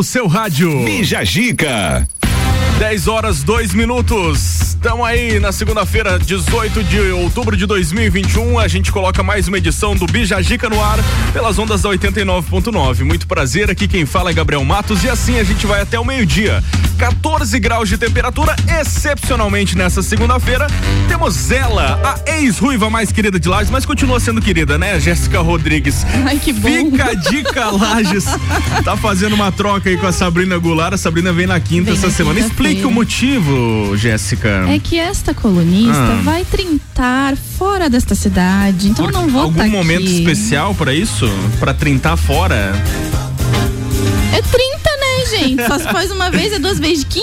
no seu rádio. Bija Gica. 10 horas 2 minutos. Estamos aí na segunda-feira, 18 de outubro de 2021. A gente coloca mais uma edição do Bijagica no ar pelas ondas da 89.9. Muito prazer, aqui quem fala é Gabriel Matos e assim a gente vai até o meio-dia. 14 graus de temperatura, excepcionalmente nessa segunda-feira. Temos ela, a ex-ruiva mais querida de Lages, mas continua sendo querida, né? Jéssica Rodrigues. Ai, que bom. Fica a dica, Lages. tá fazendo uma troca aí com a Sabrina Goulart. A Sabrina vem na quinta Vem essa na semana. Explique o motivo, Jéssica. É que esta colunista Ah. vai trintar fora desta cidade, então Por não vou algum tá momento aqui. especial pra isso? Pra trintar fora? É 30, né, gente? Só se faz uma vez, é duas vezes 15.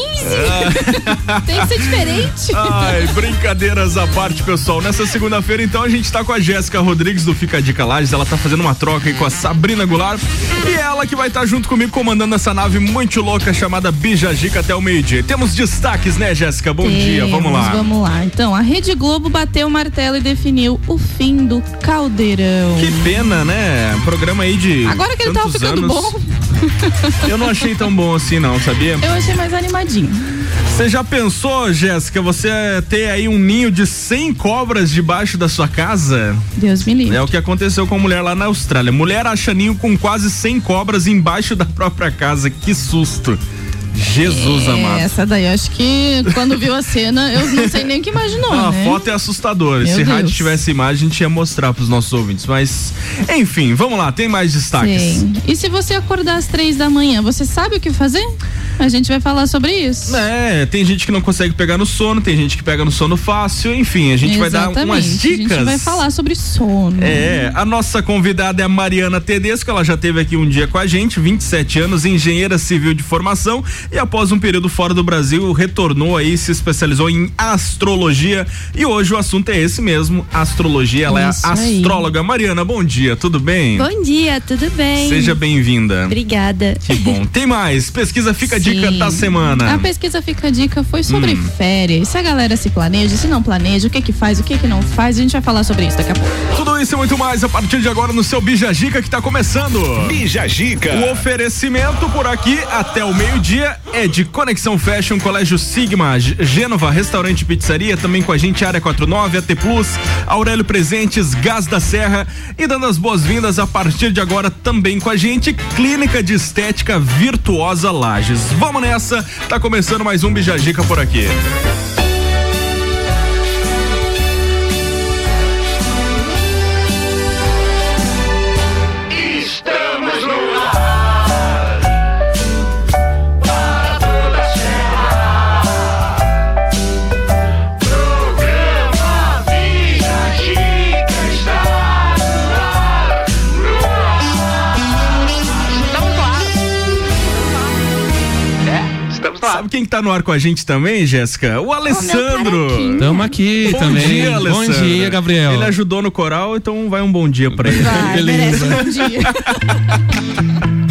Tem que ser diferente. Ai, brincadeiras à parte, pessoal. Nessa segunda-feira, então, a gente tá com a Jéssica Rodrigues do Fica Dica Lages. Ela tá fazendo uma troca aí com a Sabrina Goulart. E ela que vai estar junto comigo comandando essa nave muito louca chamada Bijagica até o meio-dia. Temos destaques, né, Jéssica? Bom dia, vamos lá. Vamos lá. Então, a Rede Globo bateu o martelo e definiu o fim do caldeirão. Que pena, né? Programa aí de. Agora que ele tava ficando anos. bom, Eu não achei tão bom assim, não, sabia? eu achei mais animadinho. Você já pensou, Jéssica, você ter aí um ninho de 100 cobras debaixo da sua casa? Deus me livre. É o que aconteceu com a mulher lá na Austrália. Mulher acha ninho com quase 100 cobras embaixo da própria casa. Que susto. Jesus É, amado. essa daí, acho que quando viu a cena, eu não sei nem o que imaginou, Ah, né? A foto é assustadora. Meu Se rádio Deus. tivesse imagem, a gente ia mostrar pros nossos ouvintes. Mas, enfim, vamos lá, tem mais destaques. Sim. E se você acordar às três da manhã, você sabe o que fazer? A gente vai falar sobre isso. É, tem gente que não consegue pegar no sono, tem gente que pega no sono fácil, enfim, a gente vai dar Exatamente. umas A dicas. gente vai falar sobre sono. É, a nossa convidada é a Mariana Tedesco, ela já esteve aqui um dia com a gente, 27 anos, engenheira civil de formação e após um período fora do Brasil retornou aí, se especializou em astrologia e hoje o assunto é esse mesmo, astrologia, ela Isso é aí. astróloga. Mariana, bom dia, tudo bem? Bom dia, tudo bem? Seja bem-vinda. Obrigada. Que bom. Tem mais, pesquisa Fica a. Dica da semana. A pesquisa Fica a Dica foi sobre Hum. férias. Se a galera se planeja, se não planeja, o que que faz, o que que não faz, a gente vai falar sobre isso daqui a pouco. Tudo isso e muito mais a partir de agora no seu Bija Gica que tá começando. Bija Gica. O oferecimento por aqui até o meio-dia é de Conexão Fashion, Colégio Sigma, Gênova, Restaurante Pizzaria, também com a gente Área 49, AT Plus, Aurélio Presentes, Gás da Serra e dando as boas-vindas a partir de agora também com a gente Clínica de Estética Virtuosa Lages. Vamos nessa, tá começando mais um Bijagica por aqui. Sabe quem que tá no ar com a gente também, Jéssica? O Alessandro. paraquinho. Tamo aqui Bom também. dia, bom Alessandro. dia, Gabriel. Ele ajudou no coral, então vai um bom dia pra ele. Vai, Beleza. merece um bom dia.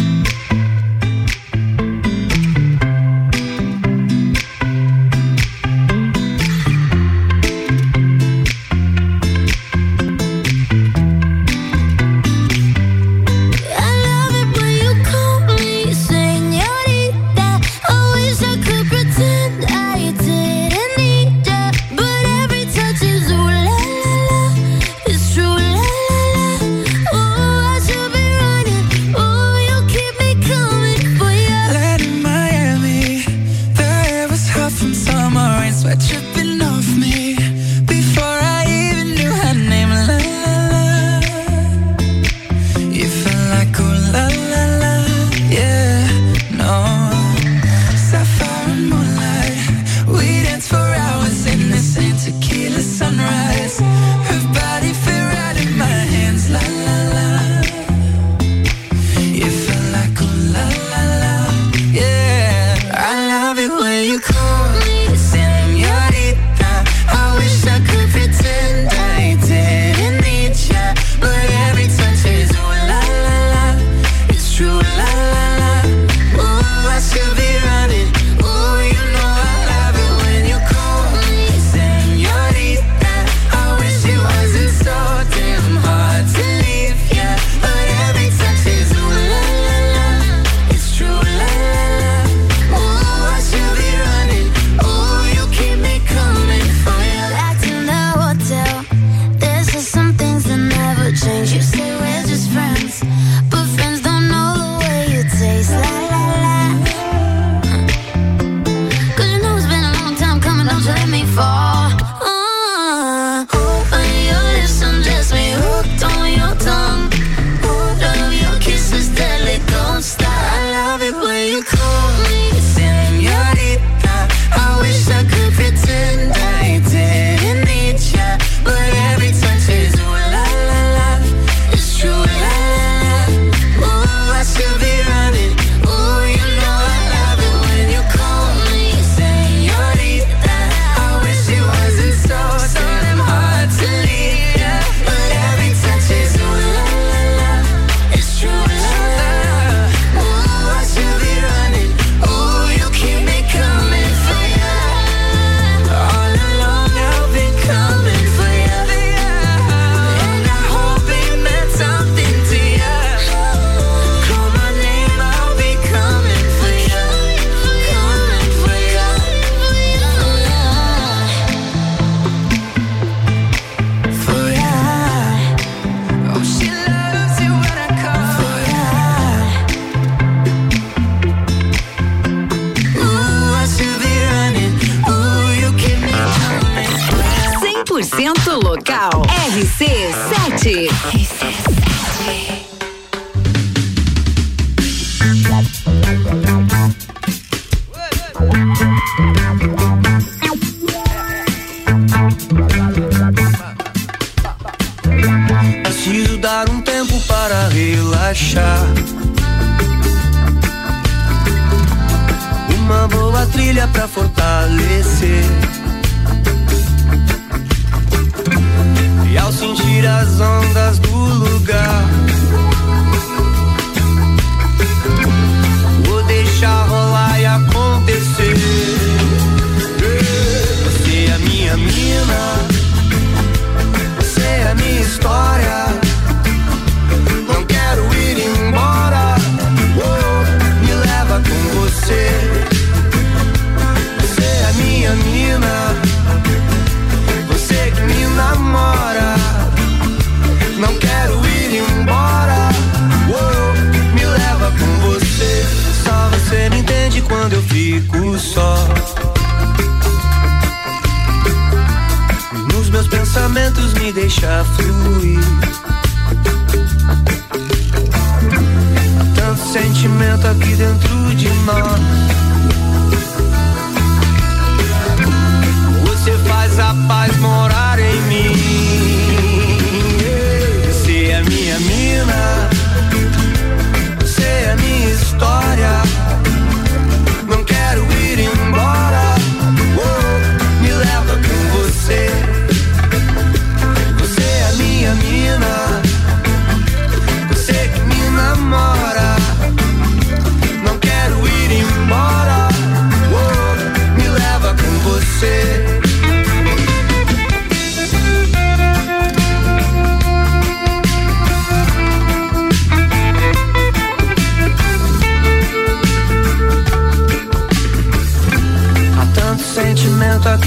sentir as ondas do lugar. me deixa fluir. Há tanto sentimento aqui dentro de nós. Você faz a paz morar em mim.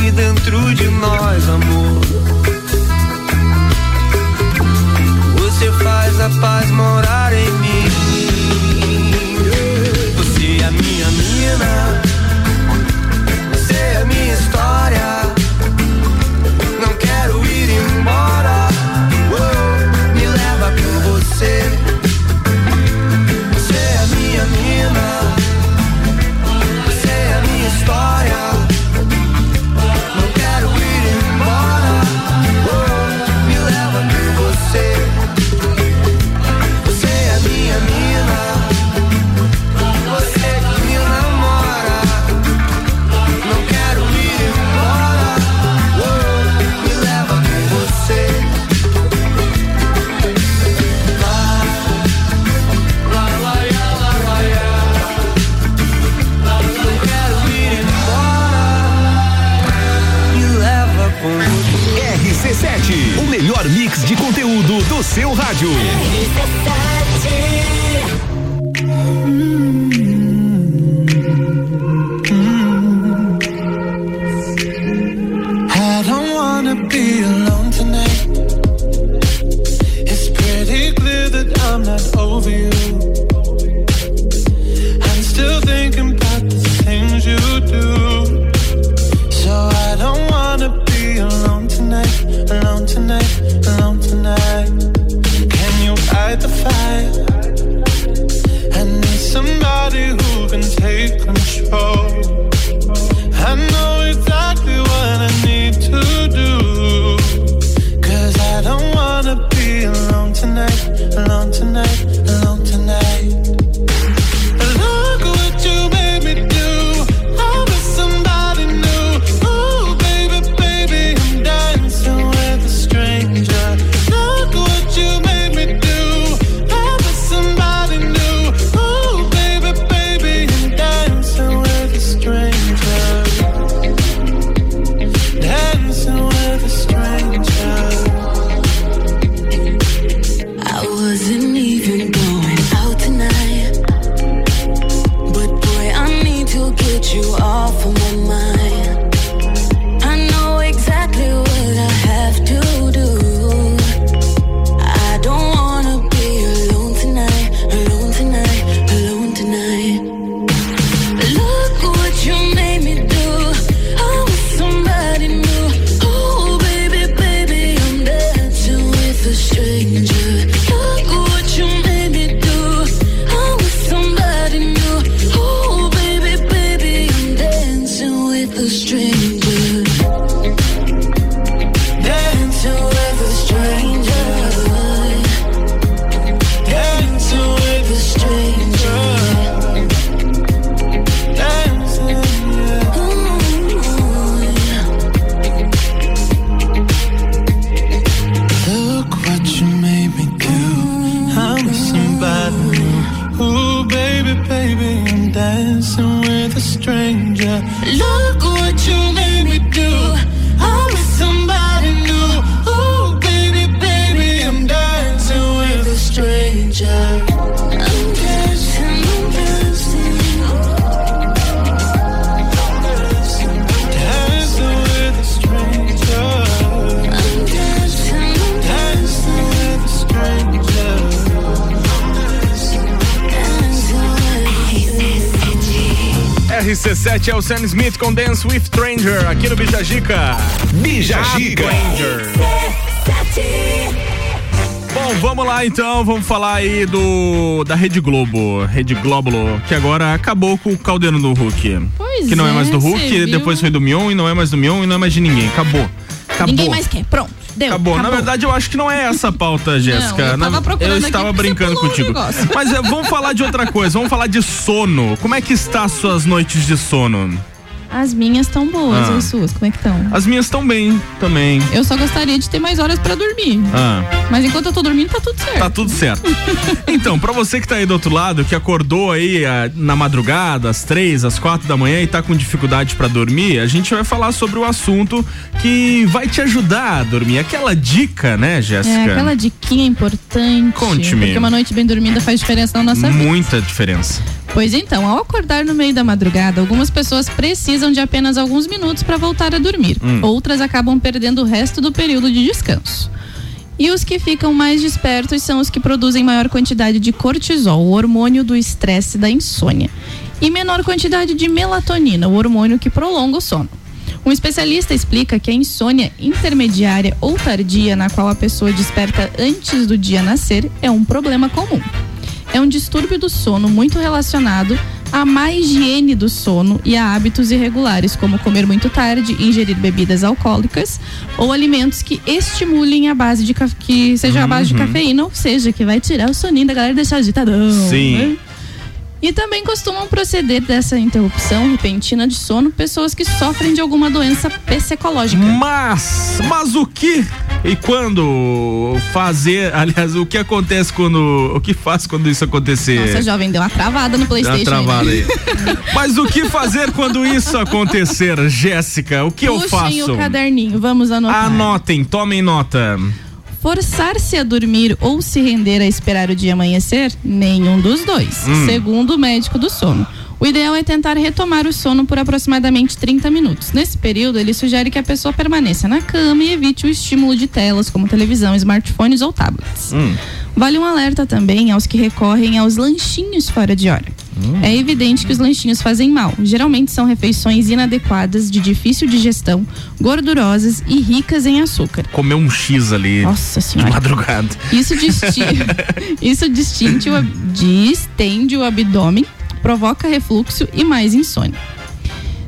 aqui dentro de nós, amor. Você faz a paz morar em mim. You. Com Dance with Stranger aqui no Bijagica. Bija Gica. Stranger. Bom, vamos lá então, vamos falar aí do da Rede Globo, Rede Glóbulo, que agora acabou com o caldeirão do Hulk. Pois que não é, é, mais do Hulk, depois foi do Mion e não é mais do Mion e não é mais de ninguém. Acabou. Acabou. Ninguém mais quer. Pronto. Deu. Acabou. Na verdade, eu acho que não é essa a pauta, Jéssica. eu tava Na- procurando eu aqui estava brincando um contigo. negócio. Mas é, vamos falar de outra coisa. Vamos falar de sono. Como é que está as suas noites de sono? As minhas estão boas, Ah. as suas, como é que estão? As minhas estão bem também. Eu só gostaria de ter mais horas pra dormir. Ah. Mas enquanto eu tô dormindo, tá tudo certo. Tá tudo certo. Então, pra você que tá aí do outro lado, que acordou aí ah, na madrugada, às três, às quatro da manhã e tá com dificuldade pra dormir, a gente vai falar sobre o assunto que vai te ajudar a dormir. Aquela dica, né, Jéssica? É aquela diquinha importante. Conte-me. Porque uma noite bem dormida faz diferença na nossa vida. Muita diferença. Pois então, ao acordar no meio da madrugada, algumas pessoas precisam de apenas alguns minutos para voltar a dormir. Hum. Outras acabam perdendo o resto do período de descanso. E os que ficam mais despertos são os que produzem maior quantidade de cortisol, o hormônio do estresse da insônia, e menor quantidade de melatonina, o hormônio que prolonga o sono. Um especialista explica que a insônia intermediária ou tardia, na qual a pessoa desperta antes do dia nascer, é um problema comum é um distúrbio do sono muito relacionado à má higiene do sono e a hábitos irregulares, como comer muito tarde, ingerir bebidas alcoólicas ou alimentos que estimulem a base de que seja a base de cafeína, ou seja, que vai tirar o soninho da galera e deixar agitadão. Sim. né? E também costumam proceder dessa interrupção repentina de sono pessoas que sofrem de alguma doença psicológica. Mas, mas o que e quando fazer, aliás, o que acontece quando, o que faz quando isso acontecer? Nossa, jovem, deu uma travada no Dá uma Playstation. travada aí. aí. Mas o que fazer quando isso acontecer, Jéssica? O que eu Puxem faço? o caderninho, vamos anotar. Anotem, tomem nota. Forçar-se a dormir ou se render a esperar o dia amanhecer? Nenhum dos dois, Hum. segundo o médico do sono. O ideal é tentar retomar o sono por aproximadamente 30 minutos. Nesse período, ele sugere que a pessoa permaneça na cama e evite o estímulo de telas como televisão, smartphones ou tablets. Hum. Vale um alerta também aos que recorrem aos lanchinhos fora de hora. É evidente que os lanchinhos fazem mal. Geralmente são refeições inadequadas, de difícil digestão, gordurosas e ricas em açúcar. Comer um X ali Nossa de madrugada. Isso, disti isso distinte o distende o abdômen, provoca refluxo e mais insônia.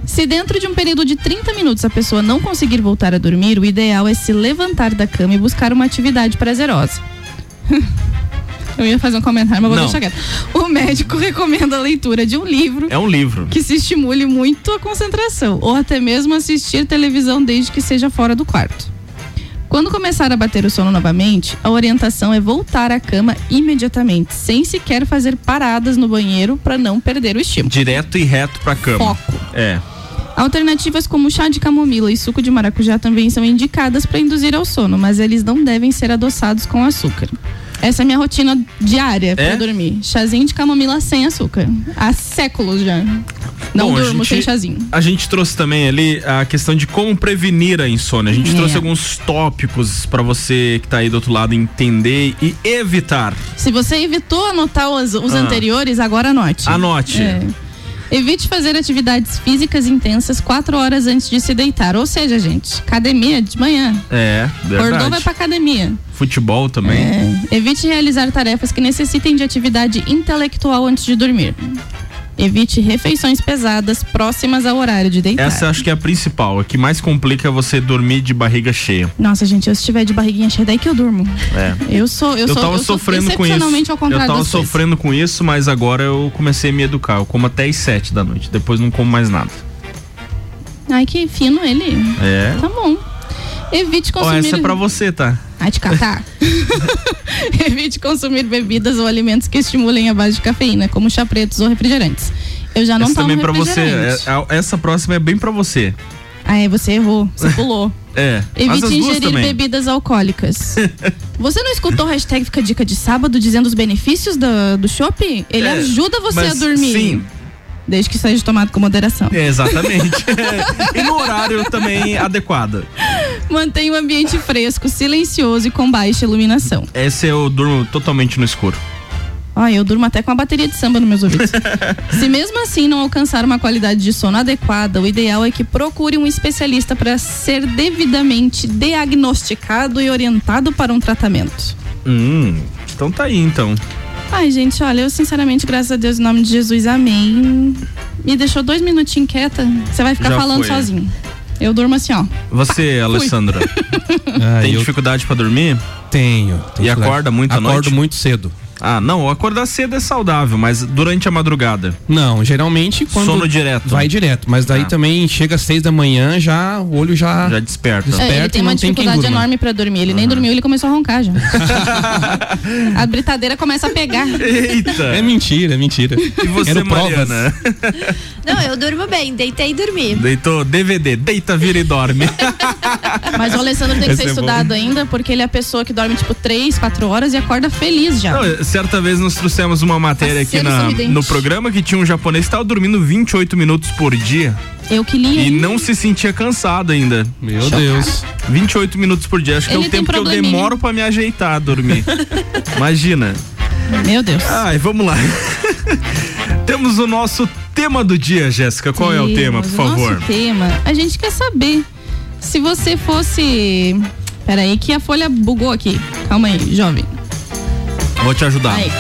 Se dentro de um período de 30 minutos a pessoa não conseguir voltar a dormir, o ideal é se levantar da cama e buscar uma atividade prazerosa. Eu ia fazer um comentário, mas vou Não. deixar quieto. O médico recomenda a leitura de um livro É um livro. que se estimule muito a concentração, ou até mesmo assistir televisão desde que seja fora do quarto. Quando começar a bater o sono novamente, a orientação é voltar à cama imediatamente, sem sequer fazer paradas no banheiro para não perder o estímulo. Direto e reto pra cama. Foco. É. Alternativas como chá de camomila e suco de maracujá também são indicadas para induzir ao sono, mas eles não devem ser adoçados com açúcar. Essa é a minha rotina diária para É? dormir. Chazinho de camomila sem açúcar. Há séculos já. Não Bom, durmo gente- sem chazinho. A gente trouxe também ali a questão de como prevenir a insônia. A gente É. trouxe alguns tópicos pra você que tá aí do outro lado entender e evitar. Se você evitou anotar os, os Ah. anteriores, agora anote. Anote. É. Evite fazer atividades físicas intensas quatro horas antes de se deitar. Ou seja, gente, academia de manhã. É, Acordou, verdade. vai pra academia. Futebol também. É. Evite realizar tarefas que necessitem de atividade intelectual antes de dormir. Evite refeições pesadas próximas ao horário de deitar. Essa acho que é a principal. A que mais complica é você dormir de barriga cheia. Nossa, gente, eu se estiver de barriguinha cheia, daí que eu durmo. É. Eu sou, eu, Eu, sou, tava eu sou sofrendo com isso. ao Eu contrário tava das coisas. sofrendo com isso, mas agora eu comecei a me educar. Eu como até às sete da noite. Depois não como mais nada. Ai, que fino ele. É. Tá bom. Evite Ó, consumir. essa é pra você, tá? Ai, te catar. Evite consumir bebidas ou alimentos que estimulem a base de cafeína, como chá pretos ou refrigerantes. Eu já não essa tomo também pra você. É- é- essa próxima é bem pra você. Ah, é, você errou. Você pulou. É. Evite ingerir bebidas alcoólicas. Você não escutou o hashtag Fica Dica de Sábado dizendo os benefícios do, do chopp? Ele É, ajuda você a dormir. Sim, Desde que seja tomado com moderação. é, exatamente. e no horário também adequado. Mantenha o ambiente fresco, silencioso e com baixa iluminação. Esse eu durmo totalmente no escuro. Ai, eu durmo até com a bateria de samba nos meus ouvidos. Se mesmo assim não alcançar uma qualidade de sono adequada, o ideal é que procure um especialista para ser devidamente diagnosticado e orientado para um tratamento. Hum, então tá aí então. Ai, gente, olha, eu sinceramente, graças a Deus, em nome de Jesus, amém. Me deixou dois minutinhos quieta, você vai ficar Já falando foi. sozinho. Eu durmo assim, ó. Você, Alessandra, Ah, tem eu dificuldade pra dormir? tenho. tenho E acorda muito à Acordo noite? muito cedo. Ah, não, acordar cedo é saudável, mas durante a madrugada. Não, geralmente quando Sono direto. vai direto, mas daí Ah. também chega às seis da manhã, já o olho já, Já desperta. Des- É, ele tem uma tem dificuldade durma. enorme pra dormir. Ele nem dormiu, ele começou a roncar já. a britadeira começa a pegar. Eita! É mentira, é mentira. E você, provas. Mariana? Não, eu durmo bem, deitei e dormi. Deitou DVD, deita, vira e dorme. Mas o Alessandro tem que Esse ser é bom. estudado ainda, porque ele é a pessoa que dorme tipo 3, 4 horas e acorda feliz já. Não, certa vez nós trouxemos uma matéria aqui Parceiro na- no programa que tinha um japonês que estava dormindo 28 minutos por dia Eu que li. e hein? não se sentia cansado ainda. Meu Deus. 28 minutos por dia. Acho que é Ele o tem tempo que eu demoro pra me ajeitar a dormir. Imagina. Meu Deus. Ai, vamos lá. Temos o nosso tema do dia, Jéssica. Qual é o tema, por Temos o favor? Nosso tema. A gente quer saber se você fosse. Peraí, que a folha bugou aqui. Calma aí, jovem. Vou te ajudar. Aí.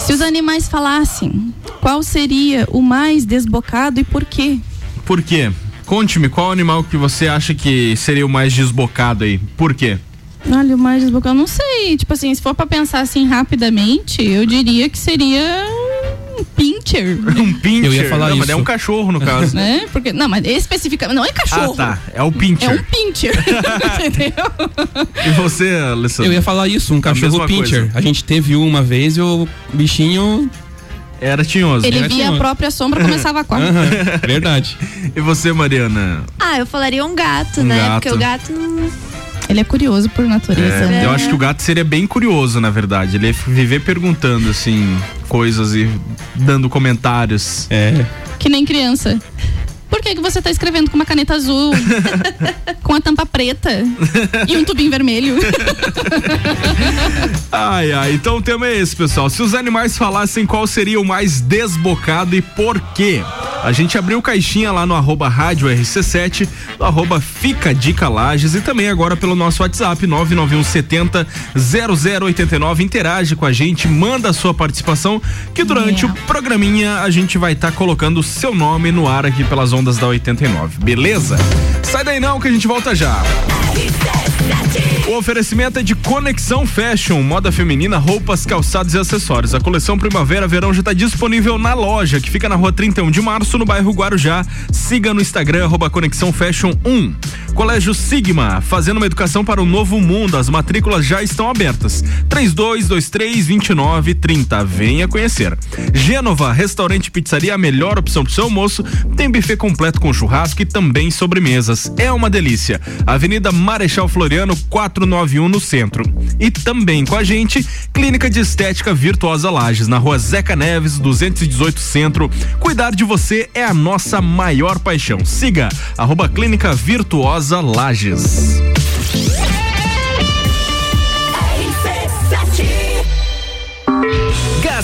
Se os animais falassem, qual seria o mais desbocado e por quê? Por quê? Conte-me, qual animal que você acha que seria o mais desbocado aí? Por quê? Olha, o mais desbocado, eu não sei. Tipo assim, se for pra pensar assim rapidamente, eu diria que seria um pincher. Um pincher. Eu ia falar não, mas é isso. um cachorro, no caso. né? Porque, não, mas especificamente, não é Ah, cachorro. tá. É o É pincher. um pincher. Entendeu? E você, Alessandro? Eu ia falar isso, um cachorro mesma pincher. coisa. A gente teve um uma vez e o bichinho. Era tinhoso. Ele Era via a tinhoso. própria sombra começava a quatro. Aham, verdade. E você, Mariana? Ah, eu falaria um gato, Um né? gato. Porque o gato não. Ele é curioso por natureza. É, né? Eu acho que o gato seria bem curioso, na verdade. Ele ia viver perguntando, assim, coisas e dando comentários. É. Que nem criança. Por que, que você tá escrevendo com uma caneta azul? com a tampa preta? e um tubinho vermelho? Ai, ai, então o tema é esse, pessoal. Se os animais falassem qual seria o mais desbocado e por quê? A gente abriu caixinha lá no arroba rádio RC7, no arroba Fica Dica Lages e também agora pelo nosso WhatsApp 99170 0089. Interage com a gente, manda a sua participação, que durante Yeah. o programinha a gente vai estar colocando o seu nome no ar aqui pelas ondas da 89, beleza? Sai daí não que a gente volta já. O oferecimento é de Conexão Fashion, moda feminina, roupas, calçados e acessórios. A coleção Primavera-Verão já está disponível na loja, que fica na rua 31 de março, no bairro Guarujá. Siga no Instagram, arroba Conexão Fashion 1. Colégio Sigma, fazendo uma educação para o novo mundo. As matrículas já estão abertas. 3223-2930. Venha conhecer. Gênova, restaurante e pizzaria, a melhor opção para o seu almoço. Tem buffet completo com churrasco e também sobremesas. É uma delícia. Avenida Marechal Floriano, 491 no centro. E também com a gente, Clínica de Estética Virtuosa Lages, na rua Zeca Neves, 218 Centro. Cuidar de você é a nossa maior paixão. Siga, arroba Clínica Virtuosa Lages.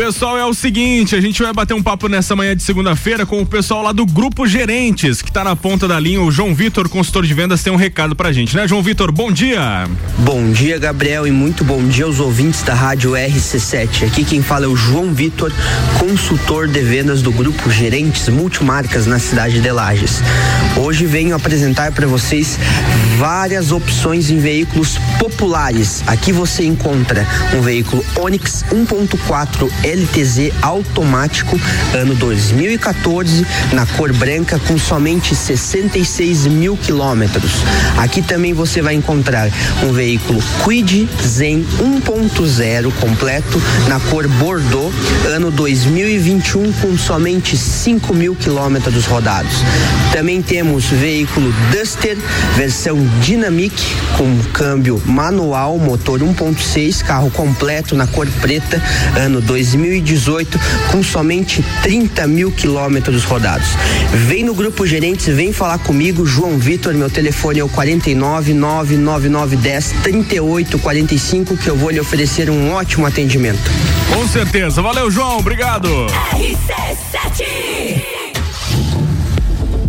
Pessoal, é o seguinte, a gente vai bater um papo nessa manhã de segunda-feira com o pessoal lá do Grupo Gerentes, que tá na ponta da linha. O João Vitor, consultor de vendas, tem um recado pra gente, né, João Vitor? Bom dia. Bom dia, Gabriel, e muito bom dia aos ouvintes da Rádio RC7. Aqui quem fala é o João Vitor, consultor de vendas do Grupo Gerentes Multimarcas na cidade de Lages. Hoje venho apresentar para vocês várias opções em veículos populares. Aqui você encontra um veículo Onix 1.4 LTZ automático, ano 2014, na cor branca, com somente 66 mil quilômetros. Aqui também você vai encontrar um veículo Quid Zen 1.0 completo, na cor Bordeaux, ano 2021, com somente 5 mil quilômetros rodados. Também temos veículo Duster, versão Dynamic, com câmbio manual, motor 1.6, carro completo na cor preta, ano 2018, com somente 30 mil quilômetros rodados. Vem no grupo gerentes, vem falar comigo, João Vitor, meu telefone é o 49 99910 3845, que eu vou lhe oferecer um ótimo atendimento. Com certeza. Valeu, João. Obrigado.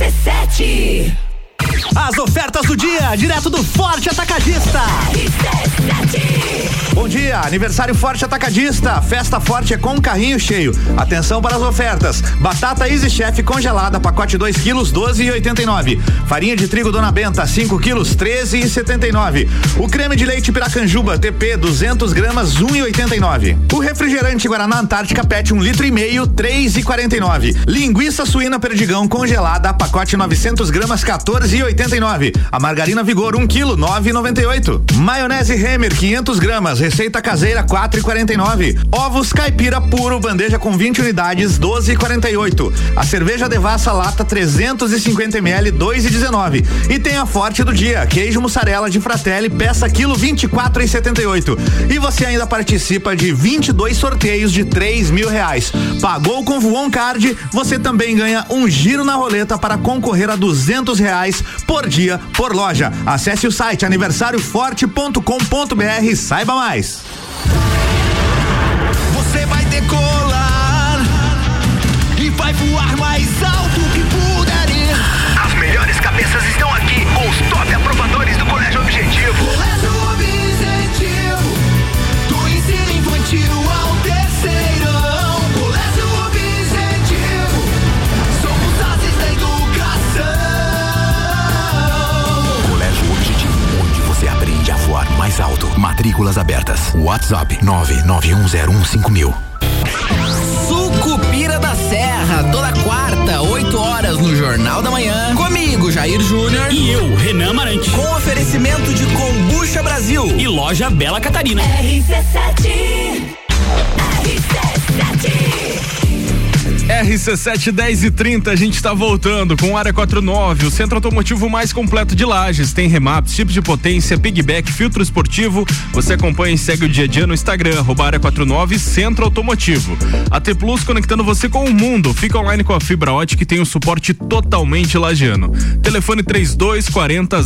RC7. As ofertas do dia, direto do Forte Atacadista. Bom dia, aniversário Forte Atacadista. Festa Forte é com carrinho cheio. Atenção para as ofertas. Batata Easy Chef congelada, pacote 2 quilos, 12,89. Farinha de trigo Dona Benta, 5 quilos, 13,79. O creme de leite Piracanjuba TP, 200 gramas, 1,89. O refrigerante Guaraná Antártica PET, 1 litro e meio, 3,49. Linguiça suína Perdigão congelada, pacote 900 gramas, 14,89. A margarina Vigor, 1 quilo, 9,98. Maionese Hemer, 500 gramas, receita caseira, 4,49. Ovos caipira puro, bandeja com 20 unidades, 12,48. A cerveja Devassa lata 350 ml, 2,19. E tem a forte do dia, queijo mussarela de Fratelli, peça quilo 24,78. E você ainda participa de 22 sorteios de 3 mil reais. Pagou com Voon Card, você também ganha um giro na roleta para concorrer a 200 reais por dia por loja. Acesse o site aniversarioforte.com.br e saiba mais. Você vai decolar e vai voar mais alto Matrículas abertas. WhatsApp 991015000. Sucupira da Serra, toda quarta, 8 horas no Jornal da Manhã. Comigo, Jair Júnior. E eu, Renan Marante. Com oferecimento de Combucha Brasil. E loja Bela Catarina. RC7 RC7 10 e 30, a gente está voltando com Área 49, o centro automotivo mais completo de Lages. Tem remaps, tipos de potência, pigback, filtro esportivo. Você acompanha e segue o dia a dia no Instagram, arroba Área 49 Centro Automotivo. T Plus conectando você com o mundo. Fica online com a fibra ótica e tem um suporte totalmente lagiano. Telefone 3240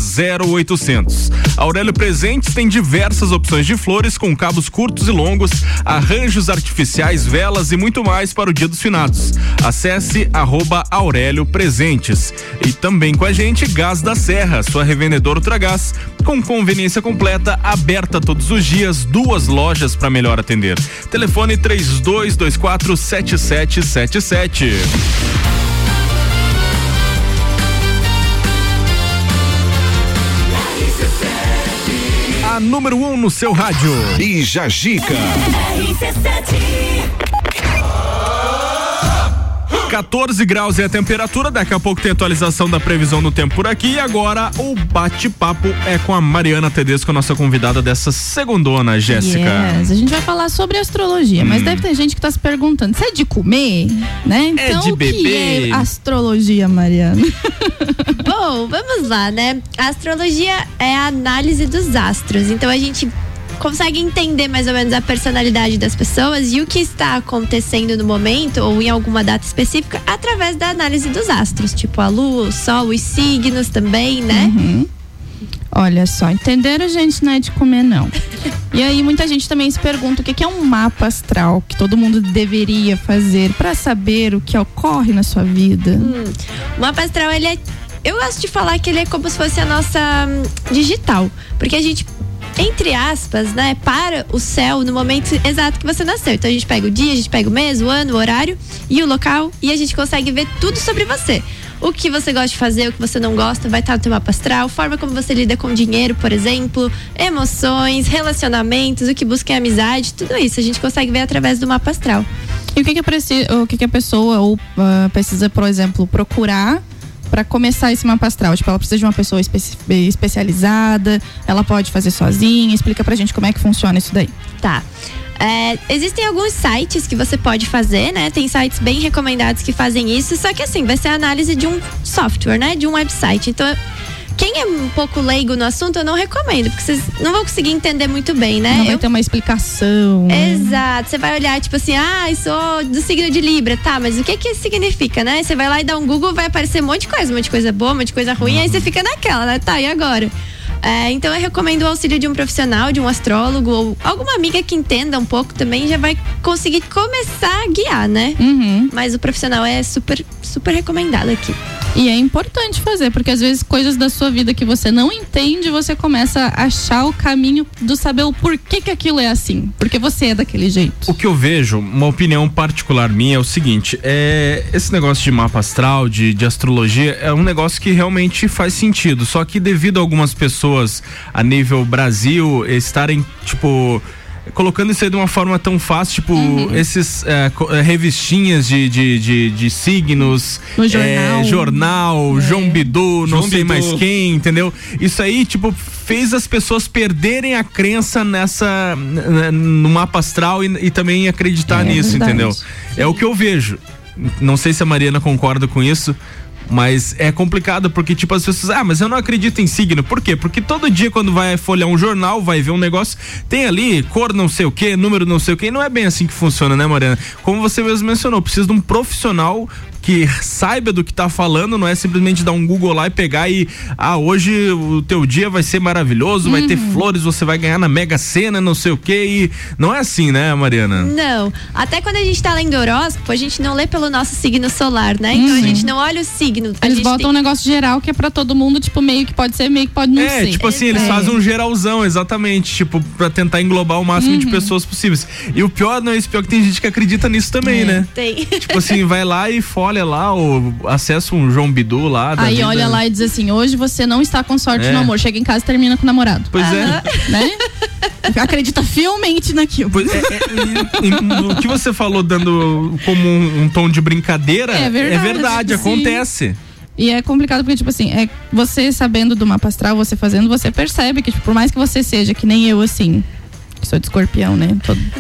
0800. Aurélio Presentes tem diversas opções de flores com cabos curtos e longos, arranjos artificiais, velas e muito mais para o Dia dos Finados. Acesse arroba Aurélio Presentes. E também com a gente, Gás da Serra, sua revendedora Ultragás, com conveniência completa, aberta todos os dias, duas lojas para melhor atender. Telefone 3224 7777. A número 1 um no seu rádio. Bija Gica. 14 graus é a temperatura, daqui a pouco tem atualização da previsão do tempo por aqui e agora o bate-papo é com a Mariana Tedesco, nossa convidada dessa segundona, Jéssica. Yes, a gente vai falar sobre astrologia, mas deve ter gente que tá se perguntando, você é de comer, né? É Então de o que beber. é astrologia, Mariana? Bom, vamos lá, né? A astrologia é a análise dos astros. Então a gente consegue entender mais ou menos a personalidade das pessoas e o que está acontecendo no momento ou em alguma data específica através da análise dos astros, tipo a lua, o sol, os signos também, né? Uhum. Olha só, entenderam, gente? Não é de comer, não. E aí, muita gente também se pergunta o que que é um mapa astral que todo mundo deveria fazer para saber o que ocorre na sua vida. Hum, o mapa astral, ele é. Eu gosto de falar que ele é como se fosse a nossa hum, digital. Porque a gente, entre aspas, né, para o céu no momento exato que você nasceu. Então a gente pega o dia, a gente pega o mês, o ano, o horário e o local e a gente consegue ver tudo sobre você. O que você gosta de fazer, o que você não gosta, vai estar no teu mapa astral, forma como você lida com dinheiro, por exemplo, emoções, relacionamentos, o que busca em amizade, tudo isso a gente consegue ver através do mapa astral. E o que que, é preci- o que, que a pessoa ou, ah, precisa, por exemplo, procurar para começar esse mapa astral? Tipo, ela precisa de uma pessoa especi- especializada, ela pode fazer sozinha. Explica pra gente como é que funciona isso daí. Tá. É, existem alguns sites que você pode fazer, né? Tem sites bem recomendados que fazem isso, só que assim, vai ser a análise de um software, né? De um website. Então, quem é um pouco leigo no assunto, eu não recomendo, porque vocês não vão conseguir entender muito bem, né? Não vai Eu- ter uma explicação. né? Exato. Você vai olhar, tipo assim, ah, sou do signo de Libra, tá, mas o que que isso significa, né? Você vai lá e dá um Google, vai aparecer um monte de coisa, um monte de coisa boa, um monte de coisa ruim, aí você fica naquela, né? Tá, e agora? É, então eu recomendo o auxílio de um profissional, de um astrólogo ou alguma amiga que entenda um pouco também já vai conseguir começar a guiar, né? Mas o profissional é super, super recomendado aqui. E é importante fazer, porque às vezes coisas da sua vida que você não entende, você começa a achar o caminho do saber o porquê que aquilo é assim. Porque você é daquele jeito. O que eu vejo, uma opinião particular minha é o seguinte: é esse negócio de mapa astral, de, de astrologia, é um negócio que realmente faz sentido. Só que devido a algumas pessoas a nível Brasil estarem, tipo. Colocando isso aí de uma forma tão fácil, tipo, Uhum. esses é, é, revistinhas de, de, de, de signos, No é, jornal. jornal, João Bidu, não João sei Bidu. mais quem, entendeu? Isso aí, tipo, fez as pessoas perderem a crença nessa. no mapa astral e, e também acreditar É nisso, verdade. entendeu? É o que eu vejo. Não sei se a Mariana concorda com isso. Mas é complicado porque, tipo, as pessoas, ah, mas eu não acredito em signo. Por quê? Porque todo dia, quando vai folhear um jornal, vai ver um negócio, tem ali cor não sei o que, número não sei o que, não é bem assim que funciona, né, Mariana? Como você mesmo mencionou, precisa de um profissional que saiba do que tá falando, não é simplesmente dar um Google lá e pegar e, ah, hoje o teu dia vai ser maravilhoso, vai ter flores, você vai ganhar na Mega Sena, não sei o que, e não é assim, né, Mariana? Não. Até quando a gente tá lendo horóscopo, a gente não lê pelo nosso signo solar, né? Então a Uhum. gente não olha o signo. A Eles gente botam tem- um negócio geral que é pra todo mundo, tipo, meio que pode ser, meio que pode não É, ser. tipo assim, eles fazem um geralzão, exatamente, tipo, pra tentar englobar o máximo de Uhum. pessoas possíveis. E o pior não é isso, pior que tem gente que acredita nisso É. também, né? Tem. Tipo assim, vai lá e folha lá, ou acessa um João Bidu lá. da Aí vida. olha lá e diz assim: hoje você não está com sorte É. no amor. Chega em casa e termina com o namorado. Pois é. Né? acredita fielmente naquilo. Pois é, é, o que você falou dando como um, um tom de brincadeira É verdade, verdade, sim. acontece. E é complicado porque, tipo assim, é você sabendo do mapa astral, você fazendo, você percebe que, tipo, por mais que você seja que nem eu, assim, sou de escorpião, né?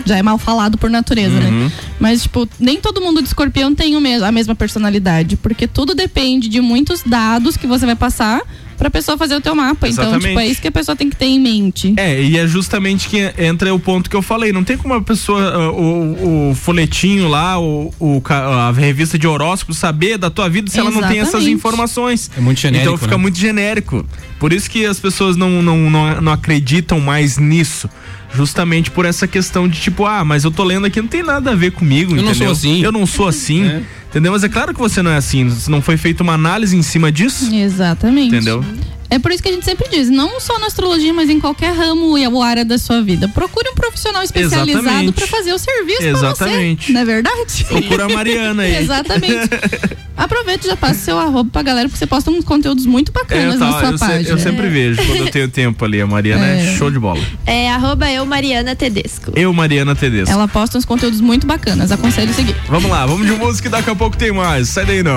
Já é mal falado por natureza, Uhum. né? Mas, tipo, nem todo mundo de escorpião tem a mesma personalidade, porque tudo depende de muitos dados que você vai passar pra pessoa fazer o teu mapa. Então, Exatamente. tipo, é isso que a pessoa tem que ter em mente. É, e é justamente que entra o ponto que eu falei. Não tem como a pessoa, ah, o, o folhetinho lá, o, o a revista de horóscopo, saber da tua vida se ela não tem essas Exatamente. informações. É muito genérico, Então fica né? muito genérico. Por isso que as pessoas não, não, não, não acreditam mais nisso. Justamente por essa questão de tipo, ah, mas eu tô lendo aqui, não tem nada a ver comigo. Eu não entendeu? sou assim. Eu não sou assim. Entendeu? Mas é claro que você não é assim. Se não foi feita uma análise em cima disso. Exatamente. Entendeu? É por isso que a gente sempre diz, não só na astrologia, mas em qualquer ramo e ou área da sua vida. Procure um profissional especializado para fazer o serviço pra Exatamente. você. Não é verdade? Procura a Mariana aí. Exatamente. Aproveita e já passa seu arroba pra galera, porque você posta uns conteúdos muito É, bacanas eu, na tava- sua eu se- página. eu sempre vejo quando eu tenho tempo ali. A Mariana é, É. show de bola. É arroba eu, Mariana Tedesco. Eu, Mariana Tedesco. Ela posta uns conteúdos muito bacanas. Aconselho a seguir. Vamos lá, vamos de música e daqui a pouco tem mais. Sai daí não.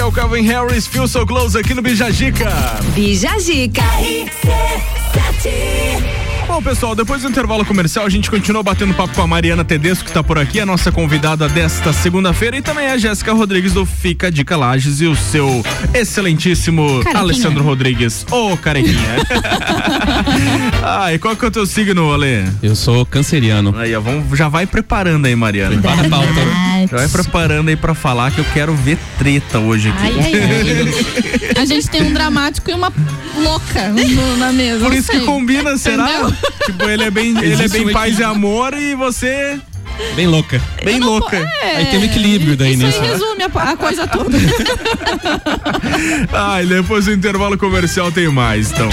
É o Calvin Harris, Feel So Close aqui no Bijagica. Bijagica. Bom, pessoal, depois do intervalo comercial, a gente continua batendo papo com a Mariana Tedesco, que tá por aqui, a nossa convidada desta segunda-feira, e também a Jéssica Rodrigues do Fica Dica Lages e o seu excelentíssimo Carequinha. Alessandro Rodrigues, ô carequinha. ah, e qual que é o teu signo, Ale? Eu sou canceriano. Aí, ó, vamos, já vai preparando aí, Mariana. Vai na pauta. Já vai preparando aí pra falar que eu quero ver treta hoje aqui. Ai, ai, ai. A gente tem um dramático e uma louca no- na mesa. Por isso que sei. combina, será? Entendeu? Tipo, ele é bem, ele é bem um paz e amor e você Bem louca. bem louca. É, Aí tem um equilíbrio daí isso nisso. aí resume a, a coisa toda. Ah, e depois do intervalo comercial tem mais, então.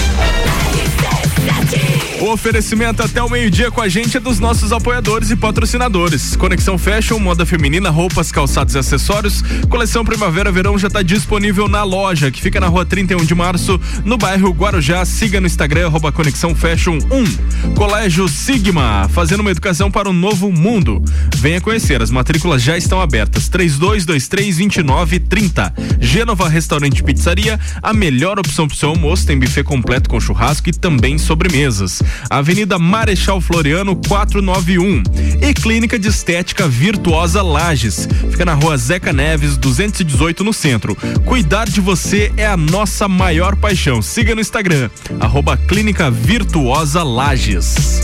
O oferecimento até o meio-dia com a gente é dos nossos apoiadores e patrocinadores. Conexão Fashion, moda feminina, roupas, calçados e acessórios. Coleção Primavera Verão já está disponível na loja, que fica na rua 31 de março, no bairro Guarujá. Siga no Instagram, arroba Conexão Fashion 1. Colégio Sigma, fazendo uma educação para um novo mundo. Venha conhecer, as matrículas já estão abertas. 3223-2930. Gênova Restaurante Pizzaria, a melhor opção para o seu almoço. Tem buffet completo com churrasco e também sobremesas. Avenida Marechal Floriano 491. E Clínica de Estética Virtuosa Lages. Fica na rua Zeca Neves 218 no centro. Cuidar de você é a nossa maior paixão. Siga no Instagram, arroba Clínica Virtuosa Lages.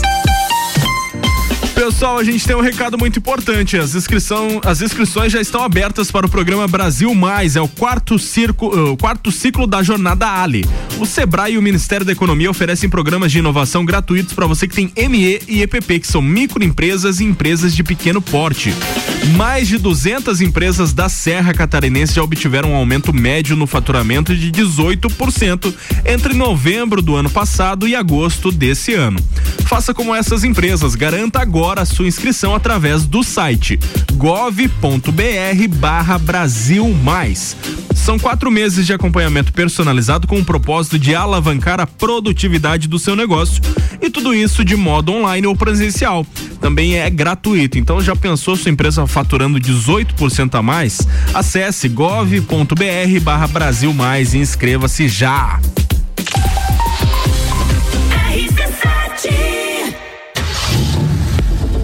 Pessoal, a gente tem um recado muito importante. As, inscrição, as inscrições já estão abertas para o programa Brasil Mais. É o quarto, circo, eh, o quarto ciclo da Jornada Ali. O Sebrae e o Ministério da Economia oferecem programas de inovação gratuitos para você que tem ME e EPP, que são microempresas e empresas de pequeno porte. Mais de 200 empresas da Serra Catarinense já obtiveram um aumento médio no faturamento de 18% entre novembro do ano passado e agosto desse ano. Faça como essas empresas, garanta agora a sua inscrição através do site gov.br barra Brasil Mais. São quatro meses de acompanhamento personalizado com o propósito de alavancar a produtividade do seu negócio e tudo isso de modo online ou presencial. Também é gratuito. Então já pensou sua empresa faturando 18% a mais? Acesse gov.br barra Brasil Mais e inscreva-se já.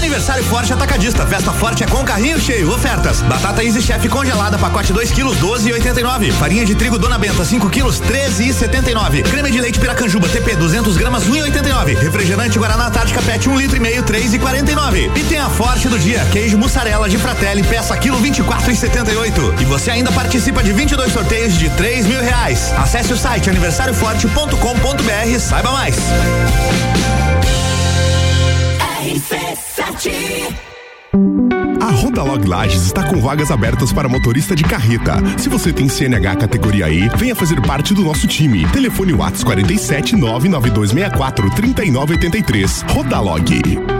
Aniversário Forte Atacadista. Festa Forte é com carrinho cheio. Ofertas. Batata Easy Chef congelada, pacote 2 quilos, 12,89. Farinha de trigo Dona Benta, 5 quilos, 13,79. Creme de leite Piracanjuba, TP, 200 gramas, 1,89. Refrigerante Guaraná Antártica Pet, 1 litro e meio, 3,49. E tem a Forte do dia, queijo mussarela de Fratelli, peça quilo 24,78. E você ainda participa de 22 sorteios de 3 mil reais. Acesse o site aniversarioforte.com.br e saiba mais. A Rodalog Lages está com vagas abertas para motorista de carreta. Se você tem CNH categoria E, venha fazer parte do nosso time. Telefone Whats 47 99264 3983. Rodalog.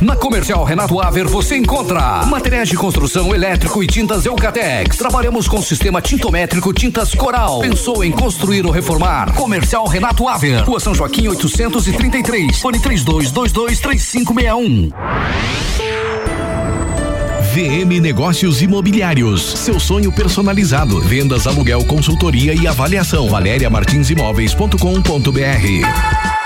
Na Comercial Renato Aver você encontra materiais de construção elétrico e tintas Eucatex. Trabalhamos com sistema tintométrico Tintas Coral. Pensou em construir ou reformar? Comercial Renato Aver. Rua São Joaquim 833. Fone 32223561. VM Negócios Imobiliários. Seu sonho personalizado. Vendas, aluguel, consultoria e avaliação. valeriamartinsimóveis.com.br.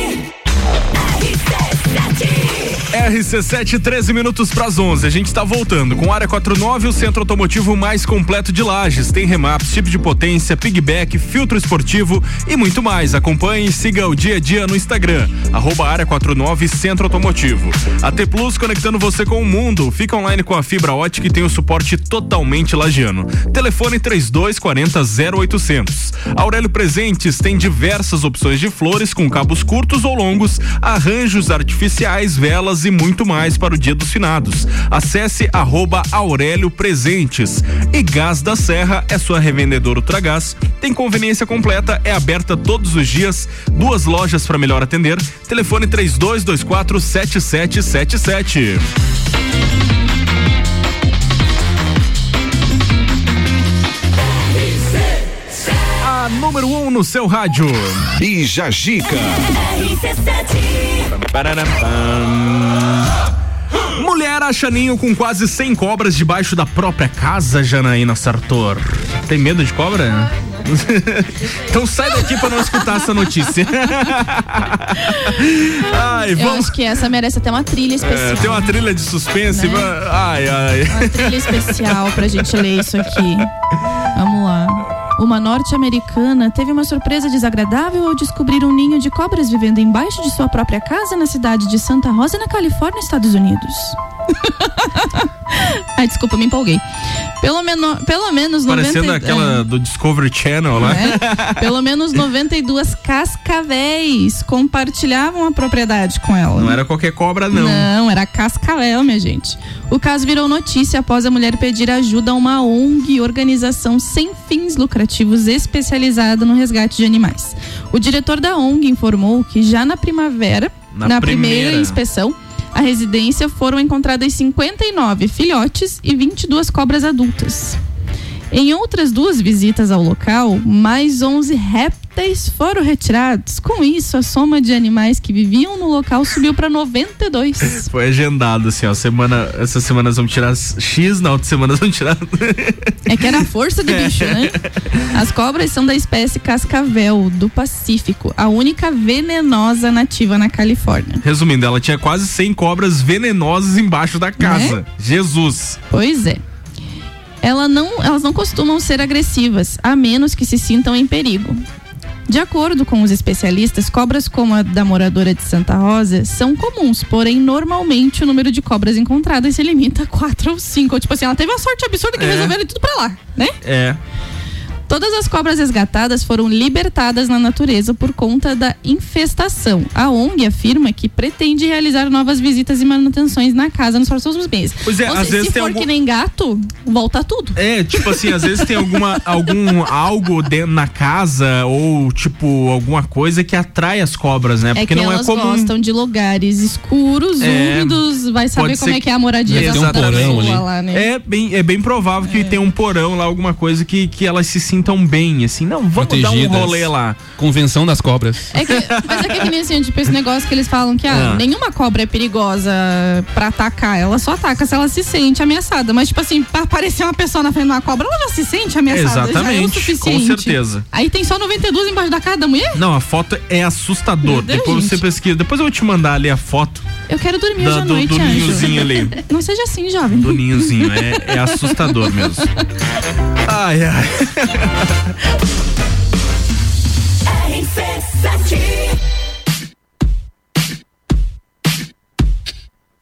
13 minutos para as 11. A gente está voltando com Área 49, o centro automotivo mais completo de Lages. Tem remaps, chip de potência, pigback, filtro esportivo e muito mais. Acompanhe e siga o dia a dia no Instagram, arroba Área 49 Centro Automotivo. A T Plus conectando você com o mundo. Fica online com a fibra ótica e tem o suporte totalmente lagiano. Telefone 3240 0800. Aurélio Presentes tem diversas opções de flores com cabos curtos ou longos, arranjos artificiais, velas e muito mais para o Dia dos Finados. Acesse arroba Aurélio Presentes. E Gás da Serra é sua revendedora Ultragás. Tem conveniência completa, é aberta todos os dias. Duas lojas para melhor atender. Telefone 3224 7777. Número 1 um no seu rádio. Bija Gica. Pararam, pam. Mulher acha ninho com quase 100 cobras debaixo da própria casa, Janaína Sartor. Tem medo de cobra? então sai daqui pra não escutar essa notícia. Ai, Eu vamos. acho que essa merece até uma trilha especial. É, tem uma trilha de suspense. Né? mas- Ai, ai. Uma trilha especial pra gente ler isso aqui. Vamos. Uma norte-americana teve uma surpresa desagradável ao descobrir um ninho de cobras vivendo embaixo de sua própria casa na cidade de Santa Rosa, na Califórnia, Estados Unidos. Ai, desculpa, me empolguei. Pelo, menor, pelo menos 90, Parecendo aquela do Discovery Channel lá. é, pelo menos 92 cascavéis compartilhavam a propriedade com ela. Não era qualquer cobra, não. Não, era cascavel, minha gente. O caso virou notícia após a mulher pedir ajuda a uma ONG, organização sem fins lucrativos especializada no resgate de animais. O diretor da ONG informou que já na primavera, Na na, primeira. primeira. inspeção, a residência foram encontradas 59 filhotes e 22 cobras adultas. Em outras duas visitas ao local, mais 11 répteis foram retirados. Com isso, a soma de animais que viviam no local subiu para 92. Foi agendado assim, ó. Semana, essas semanas vamos tirar X, na outra semana vamos tirar. É que era a força do bicho, né? As cobras são da espécie cascavel do Pacífico, a única venenosa nativa na Califórnia. Resumindo, ela tinha quase 100 cobras venenosas embaixo da casa. Jesus. Pois é. ela não, elas não costumam ser agressivas, a menos que se sintam em perigo. De acordo com os especialistas, cobras como a da moradora de Santa Rosa são comuns, porém, normalmente o número de cobras encontradas se limita a quatro ou cinco. Tipo assim, ela teve uma sorte absurda que É. resolveram tudo pra lá, né? É. Todas as cobras resgatadas foram libertadas na natureza por conta da infestação. A ONG afirma que pretende realizar novas visitas e manutenções na casa nos próximos meses. Pois é, Ou às seja, vezes se tem for algum- que nem gato, volta tudo. É, tipo assim, às vezes tem alguma, algum algo dentro na casa ou tipo alguma coisa que atrai as cobras, né? É Porque que não é elas comum. gostam de lugares escuros, É, úmidos, vai saber como é que é a moradia da, da Exatamente. pessoa lá, né? É bem, é bem provável que tenha um porão lá, alguma coisa que, que elas se sintam bem, assim. Não, vamos dar um Protegidas. rolê lá. Convenção das cobras. É que, mas é que, é que nem assim, tipo, esse negócio que eles falam que ah, Ah. nenhuma cobra é perigosa pra atacar. Ela só ataca se ela se sente ameaçada. Mas, tipo assim, pra aparecer uma pessoa na frente de uma cobra, ela já se sente ameaçada. Já é o Exatamente, suficiente. com certeza. Aí tem só 92 embaixo da cara da mulher? Não, a foto é assustador. Meu Deus, Depois você gente. pesquisa. Depois eu vou te mandar ali a foto Eu quero dormir da- hoje à do, noite, do anjo. ninhozinho ali. Não seja assim, jovem. Do ninhozinho. É, é assustador mesmo. Ai, ai.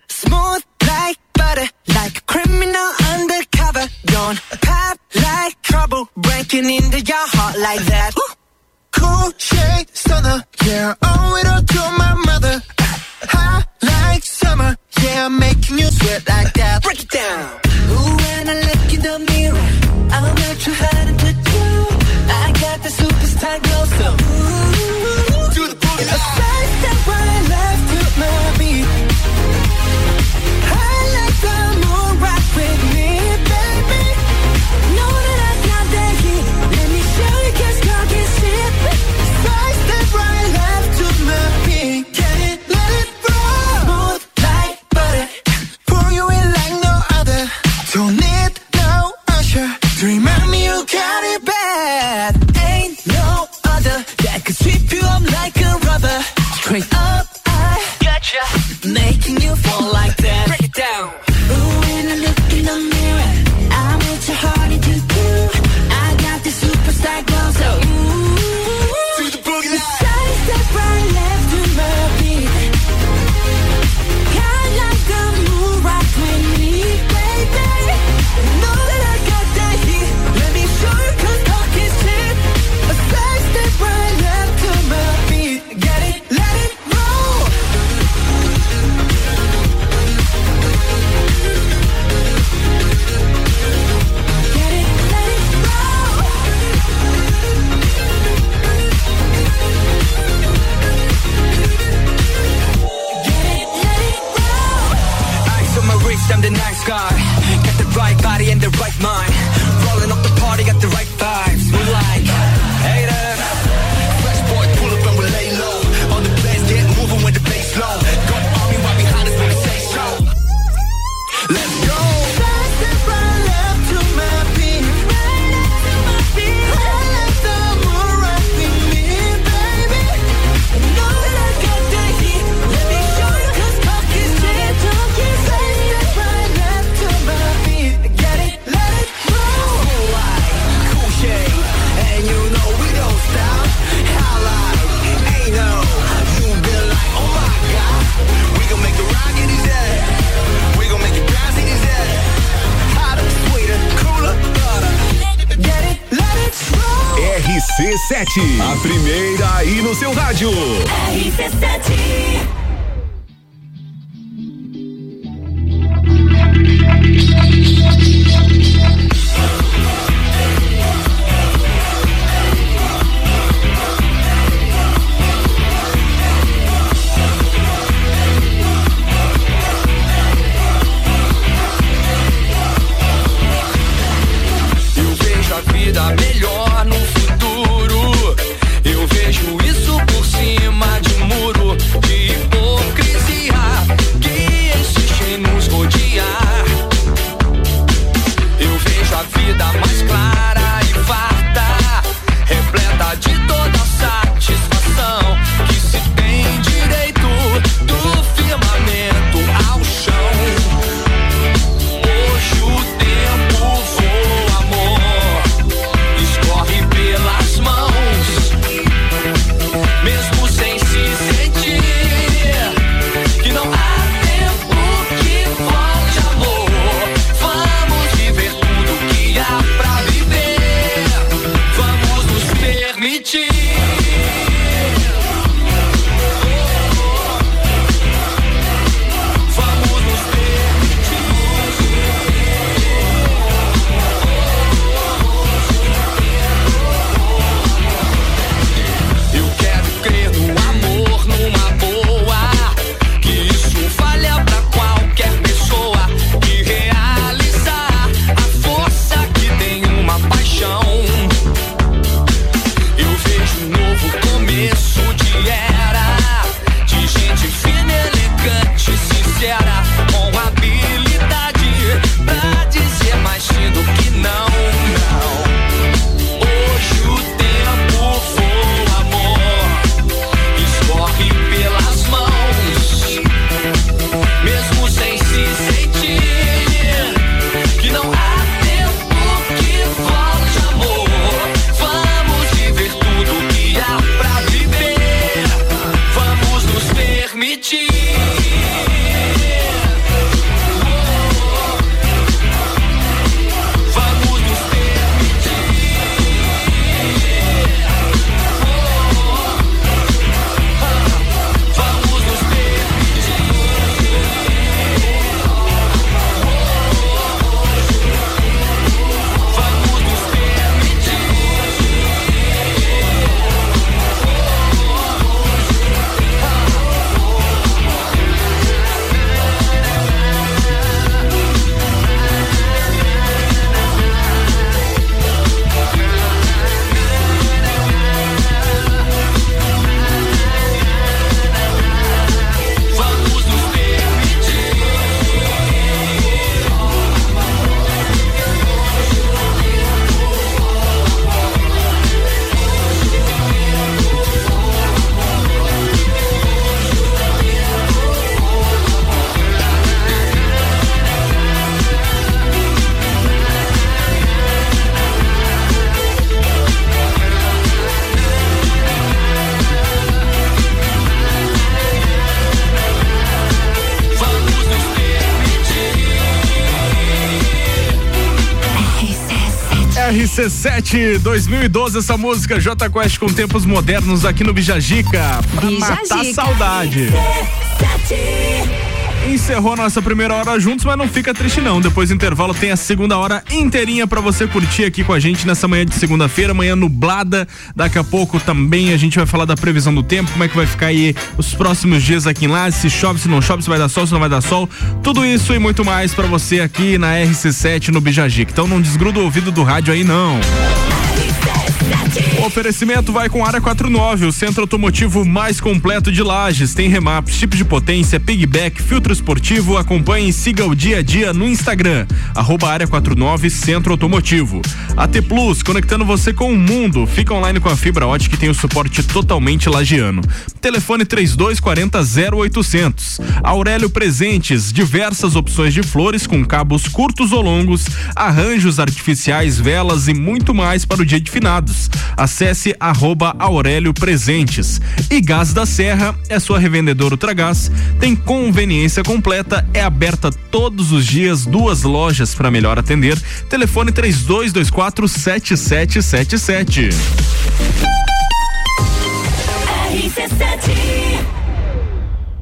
Smooth like butter, like a criminal undercover. Don't like trouble, breaking into your heart like that. Cool shade stunner, yeah, to my mother. Hot like summer, yeah, I'm making you sweat like that. Break it down. Ooh, when I look in the mirror, I'm not too hard to the superstar glow, so ooh, do the boogie. A side step right left to my beat. you feel A primeira aí no seu rádio. RC7. RC7 2012, essa música J Quest com tempos modernos aqui no Bijagica. Pra Bijagica. matar saudade. Encerrou a nossa primeira hora juntos, mas não fica triste não. Depois do intervalo tem a segunda hora inteirinha pra você curtir aqui com a gente nessa manhã de segunda-feira, manhã nublada. Daqui a pouco também a gente vai falar da previsão do tempo, como é que vai ficar aí os próximos dias aqui em lá, se chove, se não chove, se vai dar sol, se não vai dar sol. Tudo isso e muito mais pra você aqui na RC7 no Bijagica. Então não desgruda o ouvido do rádio aí não. O oferecimento vai com Área 49, o centro automotivo mais completo de Lages. Tem remaps, chip de potência, pigback, filtro esportivo. Acompanhe e siga o dia a dia no Instagram. Arroba Área 49 Centro Automotivo. AT Plus, conectando você com o mundo. Fica online com a fibra ótica que tem o suporte totalmente lagiano. Telefone 3240 0800. Aurélio Presentes, diversas opções de flores com cabos curtos ou longos, arranjos artificiais, velas e muito mais para o dia de finados. Acesse arroba Aurélio Presentes. E Gás da Serra é sua revendedora Ultragás, tem conveniência completa, é aberta todos os dias, duas lojas para melhor atender. Telefone 3224 7777.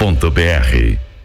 mebbrasil.com.br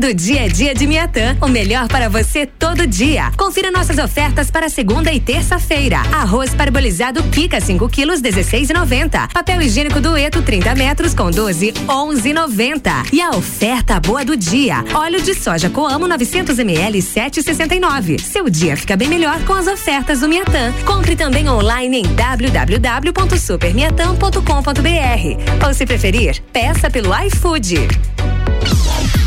Todo dia é dia de Miatã. O melhor para você todo dia. Confira nossas ofertas para segunda e terça-feira. Arroz parbolizado Kika 5 quilos 16,90. Papel higiênico dueto 30 metros com 12 11,90. E a oferta boa do dia. Óleo de soja Coamo 900 ml 7,69. Seu dia fica bem melhor com as ofertas do Miatã. Compre também online em www.supermiatã.com.br. Ou se preferir, peça pelo iFood.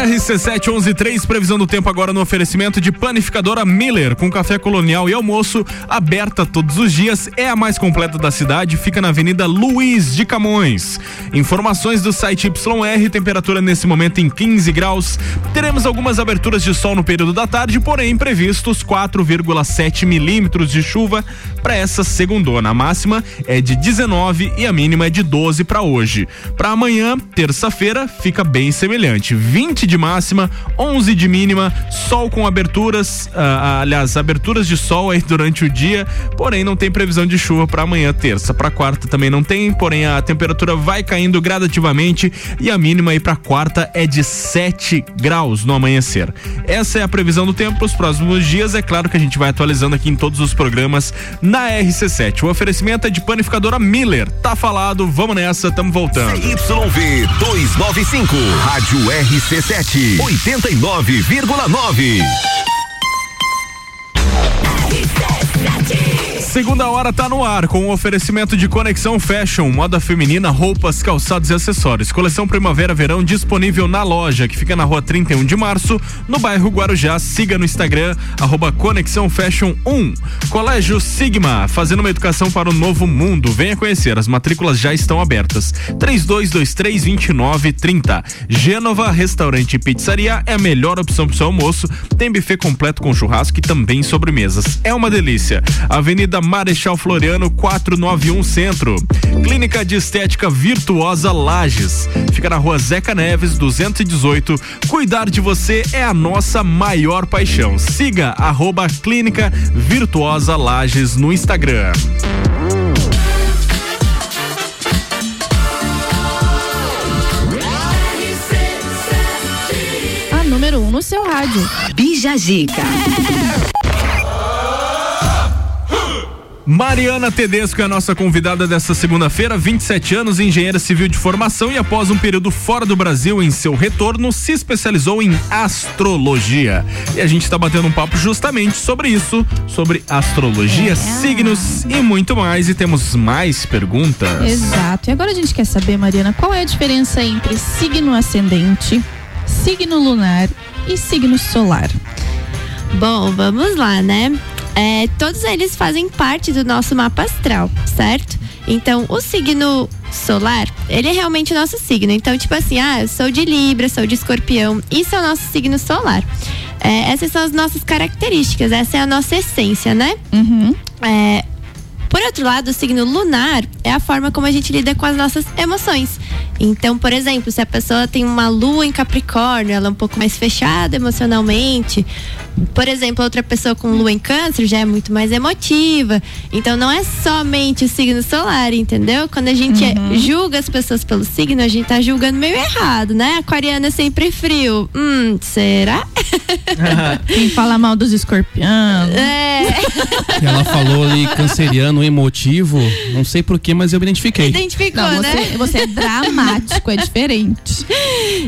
RC7113, previsão do tempo agora no oferecimento de panificadora Miller, com café colonial e almoço, aberta todos os dias, é a mais completa da cidade, fica na Avenida Luiz de Camões. Informações do site YR, temperatura nesse momento em 15 graus. Teremos algumas aberturas de sol no período da tarde, porém previstos 4,7 milímetros de chuva para essa segundona. A máxima é de 19 e a mínima é de 12 para hoje. Para amanhã, terça-feira, fica bem semelhante. 20 de máxima, 11 de mínima, sol com aberturas, ah, aliás, aberturas de sol aí durante o dia, porém não tem previsão de chuva para amanhã, terça. Para quarta também não tem, porém a temperatura vai caindo gradativamente e a mínima aí para quarta é de 7 graus no amanhecer. Essa é a previsão do tempo para os próximos dias. É claro que a gente vai atualizando aqui em todos os programas na RC7. O oferecimento é de panificadora Miller. Tá falado, vamos nessa, tamo voltando. YV 295, Rádio RC7, 89,9. Segunda hora tá no ar com o oferecimento de Conexão Fashion, moda feminina, roupas, calçados e acessórios. Coleção Primavera-Verão disponível na loja, que fica na rua 31 de março, no bairro Guarujá. Siga no Instagram, arroba Conexão Fashion 1. Colégio Sigma, fazendo uma educação para o novo mundo. Venha conhecer, as matrículas já estão abertas. 3223-2930. Gênova Restaurante e Pizzaria é a melhor opção para o seu almoço. Tem buffet completo com churrasco e também sobremesas. É uma delícia. Avenida Marechal Floriano, 491 Centro. Clínica de Estética Virtuosa Lages. Fica na rua Zeca Neves, 218. Cuidar de você é a nossa maior paixão. Siga arroba Clínica Virtuosa Lages no Instagram. A número 1 um no seu rádio. Bija Zica. Mariana Tedesco é a nossa convidada desta segunda-feira, 27 anos, engenheira civil de formação e após um período fora do Brasil em seu retorno, se especializou em astrologia. E a gente está batendo um papo justamente sobre isso, sobre astrologia, signos e muito mais. E temos mais perguntas. Exato. E agora a gente quer saber, Mariana, qual é a diferença entre signo ascendente, signo lunar e signo solar? Bom, vamos lá, né? É, todos eles fazem parte do nosso mapa astral, certo? Então, o signo solar, ele é realmente o nosso signo. Então, tipo assim, ah, eu sou de Libra, sou de Escorpião, isso é o nosso signo solar. É, essas são as nossas características, essa é a nossa essência, né? É, por outro lado, o signo lunar é a forma como a gente lida com as nossas emoções. Então, por exemplo, se a pessoa tem uma lua em Capricórnio, ela é um pouco mais fechada emocionalmente. Por exemplo, outra pessoa com lua em Câncer já é muito mais emotiva. Então, não é somente o signo solar, entendeu? Quando a gente julga as pessoas pelo signo, a gente tá julgando meio errado, né? Aquariano é sempre frio. Hum, será? Quem fala mal dos escorpianos. É. Ela falou ali canceriano emotivo, não sei porquê, mas eu me identifiquei. Identificou, Não, né? você, você é dramático, é diferente.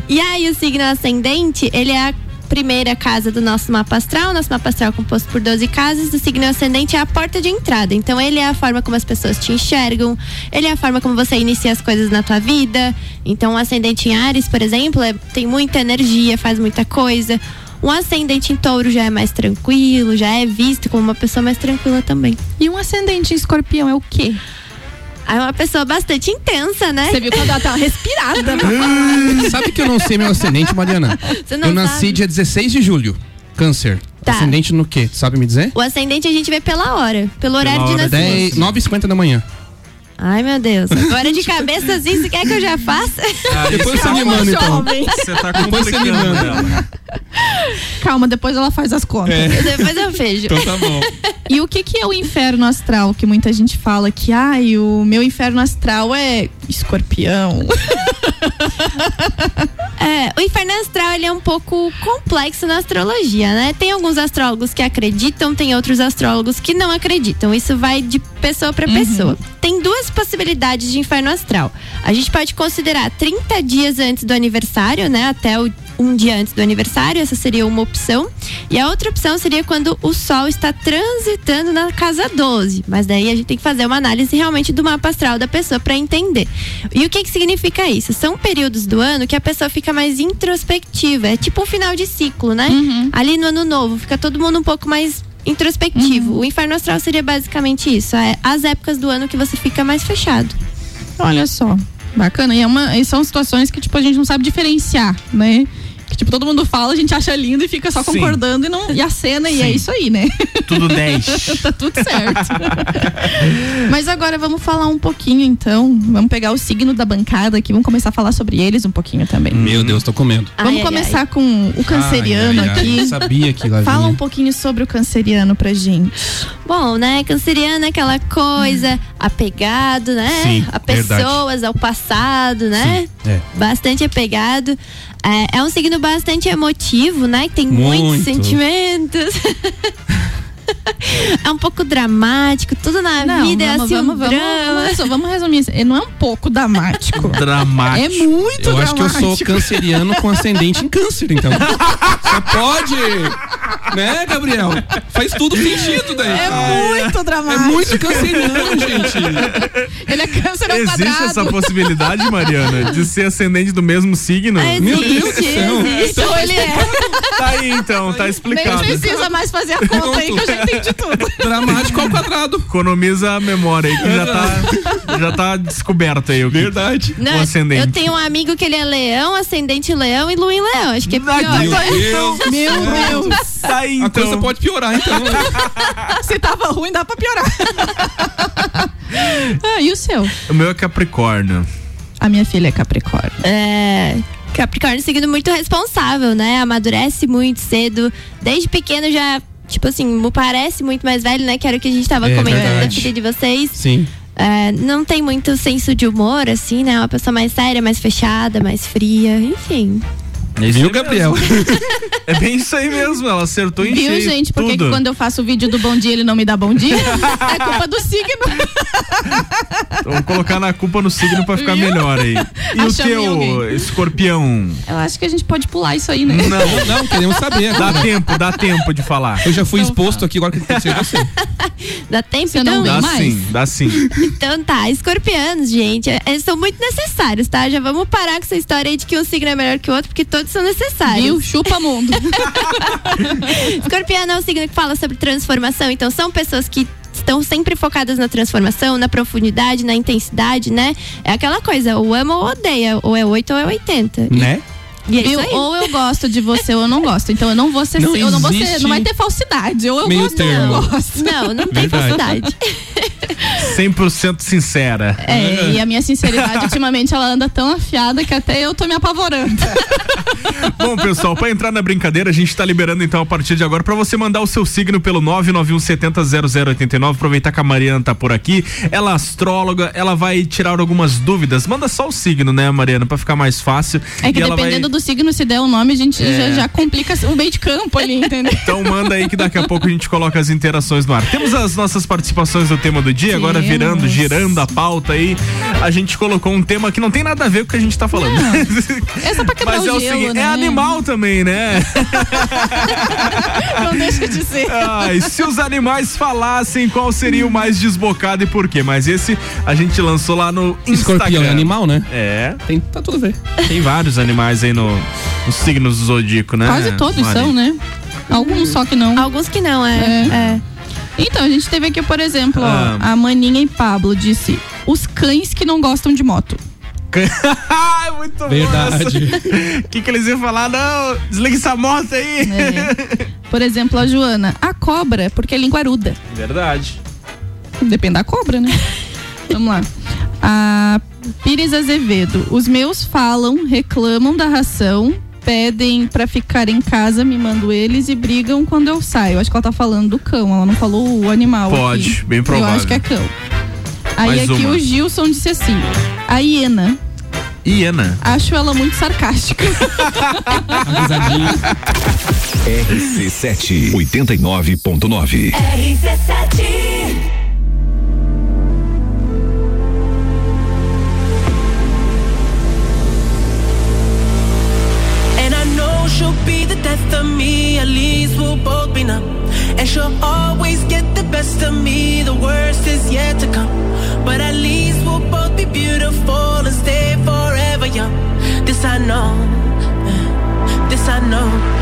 E aí, o signo ascendente, ele é a primeira casa do nosso mapa astral. Nosso mapa astral é composto por 12 casas. O signo ascendente é a porta de entrada. Então, ele é a forma como as pessoas te enxergam. Ele é a forma como você inicia as coisas na tua vida. Então, o ascendente em Ares, por exemplo, é- tem muita energia, faz muita coisa. Um ascendente em touro já é mais tranquilo, já é visto como uma pessoa mais tranquila também. E um ascendente em escorpião é o quê? É uma pessoa bastante intensa, né? Você viu quando ela tá respirada. Sabe que eu não sei meu ascendente, Mariana? Você não eu nasci sabe? dia 16 de julho. Câncer. Tá. Ascendente no quê? Sabe me dizer? O ascendente a gente vê pela hora, pelo horário de nascimento. 9h50 da manhã. Ai, meu Deus. Agora de cabeça assim, você quer que eu já faça? Depois você me manda, então. Você tá Depois você me complicando manda. ela. Calma, depois ela faz as contas. É. Depois eu vejo. Então tá bom. E o que que é o inferno astral? Que muita gente fala que, ai, o meu inferno astral é escorpião. É, o inferno astral ele é um pouco complexo na astrologia, né? Tem alguns astrólogos que acreditam, tem outros astrólogos que não acreditam. Isso vai de pessoa para pessoa. Tem duas possibilidades de inferno astral. A gente pode considerar 30 dias antes do aniversário, né? Até o um dia antes do aniversário, essa seria uma opção. E a outra opção seria quando o Sol está transitando na casa 12. Mas daí a gente tem que fazer uma análise realmente do mapa astral da pessoa para entender. E o que, que significa isso? São períodos do ano que a pessoa fica mais introspectiva. É tipo um final de ciclo, né? Ali no ano novo, fica todo mundo um pouco mais introspectivo. O inferno astral seria basicamente isso. É as épocas do ano que você fica mais fechado. Olha só, bacana. E, é uma, e são situações que, tipo, a gente não sabe diferenciar, né? Tipo, todo mundo fala, a gente acha lindo e fica só Sim. concordando e, não, e a cena, e é Sim. isso aí, né? Tudo 10. tá tudo certo. Mas agora vamos falar um pouquinho, então. Vamos pegar o signo da bancada aqui, vamos começar a falar sobre eles um pouquinho também. Meu Deus, tô com medo. Vamos ai, começar com o canceriano Ai, ai, ai, aqui. Sabia que lá Fala vinha. um pouquinho sobre o canceriano pra gente. Bom, né? Canceriano é aquela coisa apegado, né? Sim, a pessoas, ao passado, né? É. Bastante apegado. É, é um signo bastante emotivo, né? Que tem muitos Muito. sentimentos. é um pouco dramático, tudo na Não, vida é vamos, assim vamos, um vamos, drama. vamos, vamos resumir isso. Não é um pouco dramático. Dramático. É muito Eu acho que eu sou dramático. canceriano com ascendente em câncer, então. Você pode, né, Gabriel? Faz tudo sentido daí. É muito É dramático. muito canceriano, gente. Ele é câncer ao Existe quadrado. essa possibilidade, Mariana, de ser ascendente do mesmo signo? Existe, Meu Deus do céu. Então ele é. Tá aí então, tá Nem explicado. precisa mais fazer a conta aí que eu já entendi tudo. Dramático ao quadrado. Economiza a memória aí, que já tá, já tá descoberto aí o que Verdade. Não, o ascendente. eu tenho um amigo que ele é leão, ascendente leão e lua em leão. Acho que é pior. Meu Deus. Meu Deus. Tá aí A coisa então. pode piorar, então. Se tava ruim, dá pra piorar. ah, e o seu? O meu é Capricórnio. A minha filha é Capricórnio. É. Capricórnio é um signo muito responsável, né? Amadurece muito cedo. Desde pequeno já, tipo assim, me parece muito mais velho, né? Que era o que a gente tava É comentando da verdade. filha de vocês. Sim. É, não tem muito senso de humor, assim, né? Uma pessoa mais séria, mais fechada, mais fria, enfim. Viu, Gabriel? É bem isso aí mesmo, ela acertou em Viu, cheio, gente? Por que quando eu faço o vídeo do bom dia ele não me dá bom dia? é culpa do signo. Vamos colocar na culpa no signo pra ficar Viu? melhor aí. E o Achamos teu, alguém. escorpião? Eu acho que a gente pode pular isso aí, né? Não, não, queremos saber. Dá agora. tempo, dá tempo de falar. Eu já fui exposto aqui, agora que tem que ser você. Dá tempo, não então? vem Dá mais? sim, dá sim. Então tá, escorpianos, gente, é- eles são muito necessários, tá? Já vamos parar com essa história aí de que um signo é melhor que o outro, porque todos são necessários. Viu? Chupa mundo. Escorpiano é um signo que fala sobre transformação, então são pessoas que estão sempre focadas na transformação, na profundidade, na intensidade, né? É aquela coisa, ou ama ou odeia, ou é 8 ou é 80. E- Né? E é aí. Ou eu gosto de você ou eu não gosto. Então eu não vou ser. Não eu não vou ser. Não vai ter falsidade. Ou eu gosto ou eu gosto. Não, não tem Verdade. falsidade. 100% sincera. É, e a minha sinceridade, ultimamente, ela anda tão afiada que até eu tô me apavorando. Bom, pessoal, pra entrar na brincadeira, a gente tá liberando então a partir de agora pra você mandar o seu signo pelo 991700089. Aproveitar que a Mariana tá por aqui. Ela é astróloga, ela vai tirar algumas dúvidas. Manda só o signo, né, Mariana, pra ficar mais fácil. É que E dependendo vai... do signo, se der o nome, a gente É. já, já complica o meio de campo ali, entendeu? Então manda aí que daqui a pouco a gente coloca as interações no ar. Temos as nossas participações do tema do dia, agora Temos. virando, girando a pauta aí. A gente colocou um tema que não tem nada a ver com o que a gente tá falando. É só pra quebrar Mas o é o gelo, seguinte, né? é animal também, né? Não deixa de ser. Ai, se os animais falassem, qual seria o mais desbocado e por quê? Mas esse a gente lançou lá no Instagram. Escorpião é animal, né? É, Tem, tá tudo a ver. tem vários animais aí no, nos signos do zodíaco, né? Quase todos Mari? são, né? Alguns só que não. Alguns que não, é. É. é. Então, a gente teve aqui, por exemplo, ó, Ah. a Maninha e Pablo disse: os cães que não gostam de moto. Ai, muito Verdade. O que, que eles iam falar? Não, desliga essa moto aí. É. Por exemplo, a Joana, a cobra, porque é linguaruda. Verdade. Depende da cobra, né? Vamos lá. A Pires Azevedo. Os meus falam, reclamam da ração, pedem para ficar em casa, me mandam eles e brigam quando eu saio. Acho que ela tá falando do cão, ela não falou o animal. Pode, aqui. bem provável. Eu acho que é cão. Aí Mais aqui uma. o Gilson disse assim: a hiena. Hiena. Acho ela muito sarcástica. RC7 89.9. RC7 be numb. And she'll always get the best of me, the worst is yet to come. But at least we'll both be beautiful and stay forever young. This I know, this I know.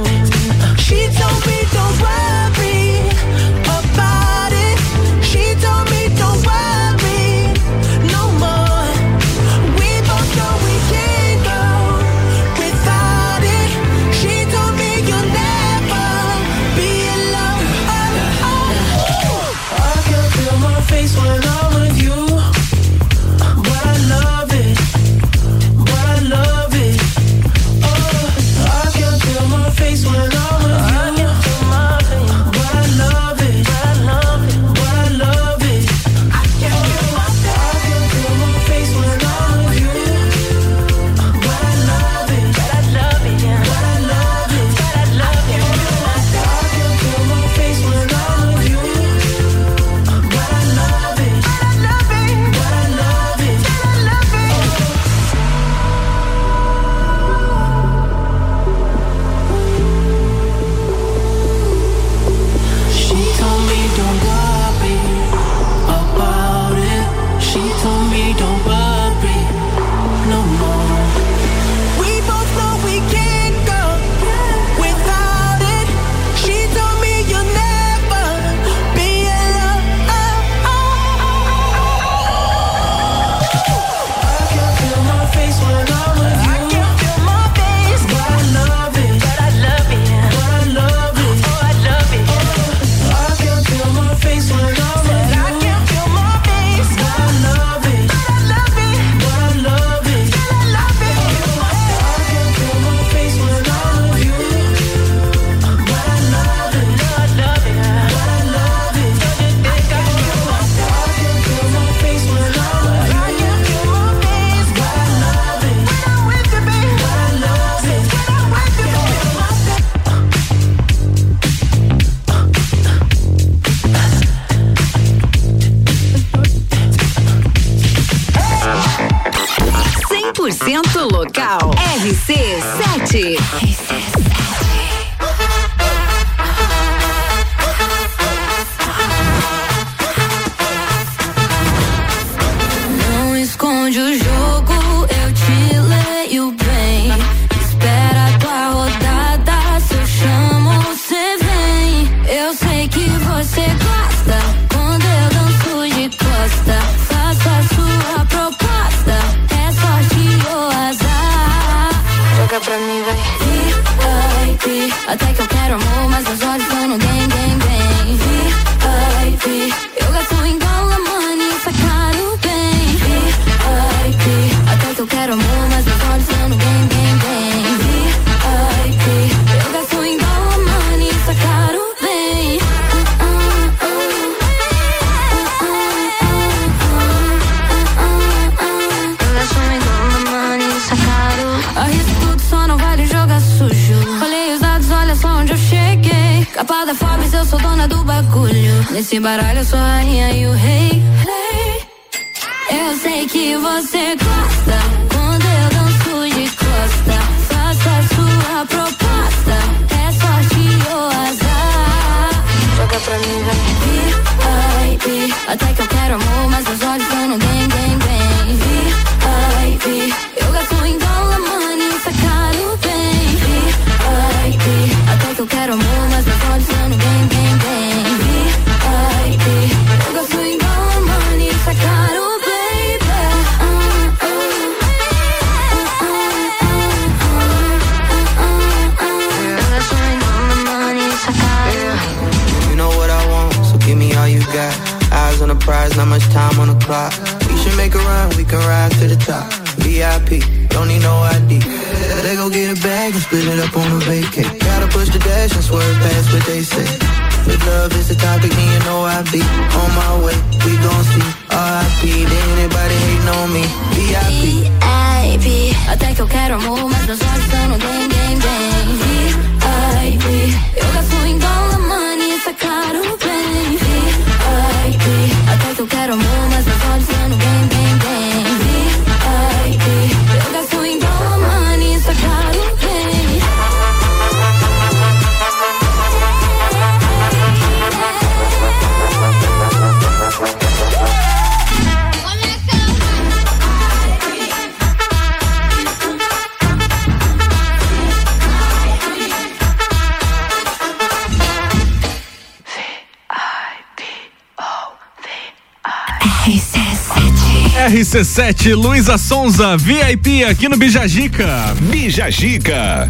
RC7, Luísa Sonza, VIP aqui no Bijagica. Bijagica.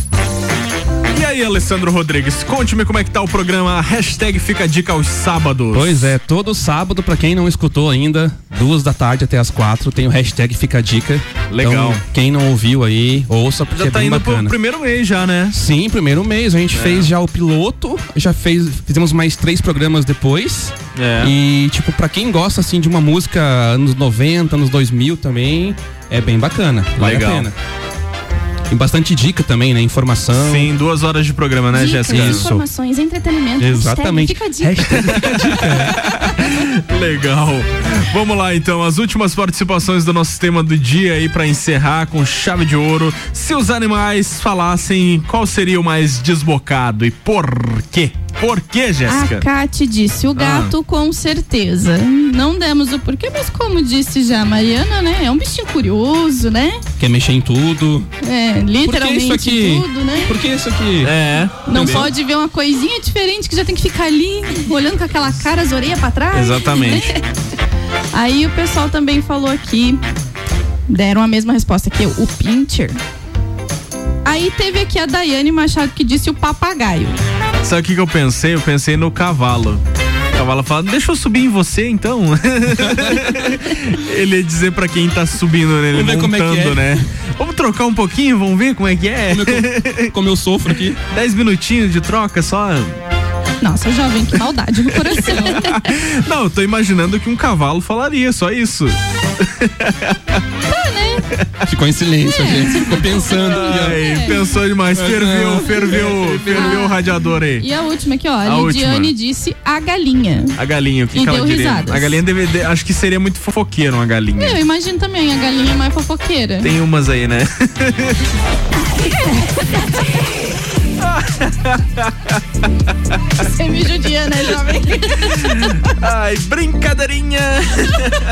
E aí, Alessandro Rodrigues, conte-me como é que tá o programa Hashtag Fica a Dica aos sábados. Pois é, todo sábado, pra quem não escutou ainda, duas da tarde até as quatro, tem o hashtag Fica a Dica. Legal. Então, quem não ouviu aí, ouça, porque Já é tá bem indo bacana. pro primeiro mês já, né? Sim, primeiro mês. A gente É. fez já o piloto, já fez, fizemos mais três programas depois. É. E, tipo, pra quem gosta, assim, de uma música anos 90, anos 2000 também, é bem bacana. Vale Legal. a pena. Tem bastante dica também, né? Informação. Sim, duas horas de programa, né, Dicas, Jéssica? informações, entretenimento. Exatamente. Hashtag Fica a dica. Legal. Vamos lá então, as últimas participações do nosso tema do dia aí pra encerrar com chave de ouro. Se os animais falassem, qual seria o mais desbocado e por quê? Por quê, Jéssica? A Kate disse, o gato com certeza. Não demos o porquê, mas como disse já a Mariana, né? É um bichinho curioso, né? Quer mexer em tudo. É, literalmente isso aqui? tudo, né? Por que isso aqui? É. Não Entendeu? pode ver uma coisinha diferente que já tem que ficar ali olhando com aquela cara, as orelhas pra trás. Exatamente. Aí o pessoal também falou aqui, deram a mesma resposta que eu, o pincher. Aí teve aqui a Daiane Machado que disse o papagaio. Sabe o que, que eu pensei? Eu pensei no cavalo. O cavalo fala, deixa eu subir em você então. Ele ia dizer pra quem tá subindo nele, Vamos ver como é montando, é. né? Vamos trocar um pouquinho, vamos ver como é que é. Como, eu, como eu sofro aqui. Dez minutinhos de troca só. Nossa, jovem, que maldade no coração. Não, eu tô imaginando que um cavalo falaria, só isso. tá, né? Ficou em silêncio, a gente ficou pensando. Ai, Pensou demais, ferveu, ferveu, ferveu o radiador aí. E a última aqui, ó. A, A Lidiane última. disse a galinha. A galinha, o que, E que ela deu diria? risadas. A galinha deve, de- acho que seria muito fofoqueira uma galinha. Eu imagino também, a galinha mais fofoqueira. Tem umas aí, né? Você me judia, né, jovem? Ai, brincadeirinha!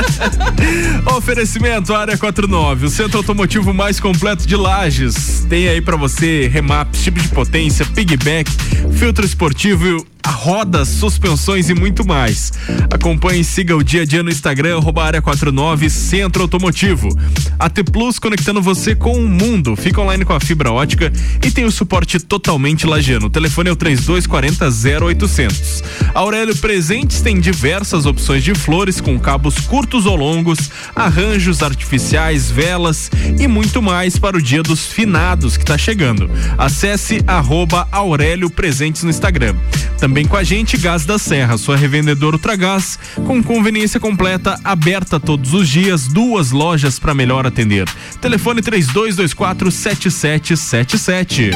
Oferecimento Área 49, o centro automotivo mais completo de Lages. Tem aí pra você remap, tipo de potência, pigback, filtro esportivo, rodas, suspensões e muito mais. Acompanhe e siga o dia a dia no Instagram, arroba Área 49 Centro Automotivo. AT Plus conectando você com o mundo. Fica online com a fibra ótica e tem o suporte totalmente lagiano. O telefone é o 3240 0800. Aurélio Presentes tem diversas opções de flores com cabos curtos ou longos, arranjos artificiais, velas e muito mais para o dia dos finados que está chegando. Acesse arroba Aurélio Presentes no Instagram. Também com a gente, Gás da Serra, sua revendedora Ultragás, com conveniência completa, aberta todos os dias, duas lojas para melhor atender. Telefone 3224 7777.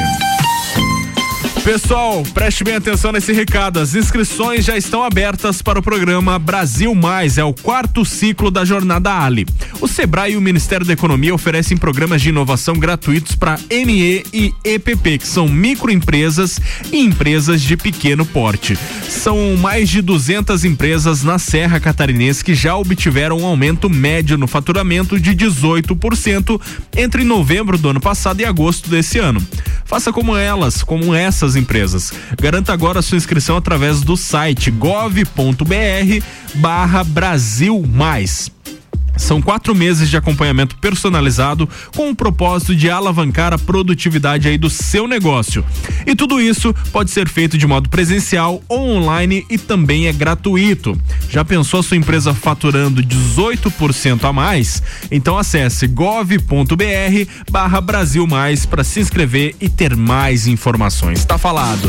Pessoal, preste bem atenção nesse recado. As inscrições já estão abertas para o programa Brasil Mais, é o quarto ciclo da Jornada Ali. O Sebrae e o Ministério da Economia oferecem programas de inovação gratuitos para ME e EPP, que são microempresas e empresas de pequeno porte. São mais de 200 empresas na Serra Catarinense que já obtiveram um aumento médio no faturamento de 18% entre novembro do ano passado e agosto desse ano. Faça como elas, como essas empresas. Garanta agora sua inscrição através do site gov.br barra Brasil Mais. São quatro meses de acompanhamento personalizado com o propósito de alavancar a produtividade aí do seu negócio. E tudo isso pode ser feito de modo presencial ou online e também é gratuito. Já pensou a sua empresa faturando 18% a mais? Então acesse gov.br barra Brasil Mais para se inscrever e ter mais informações. Tá falado.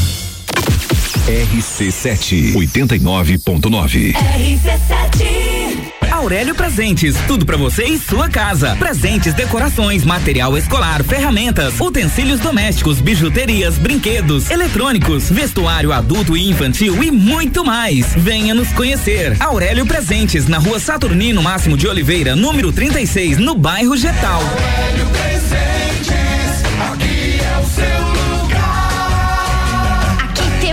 RC7 89.9. Aurélio Presentes, tudo pra você e sua casa. Presentes, decorações, material escolar, ferramentas, utensílios domésticos, bijuterias, brinquedos, eletrônicos, vestuário adulto e infantil e muito mais. Venha nos conhecer. Aurélio Presentes, na rua Saturnino Máximo de Oliveira, número 36, no bairro Getal. Aurélio Presentes, aqui é o seu.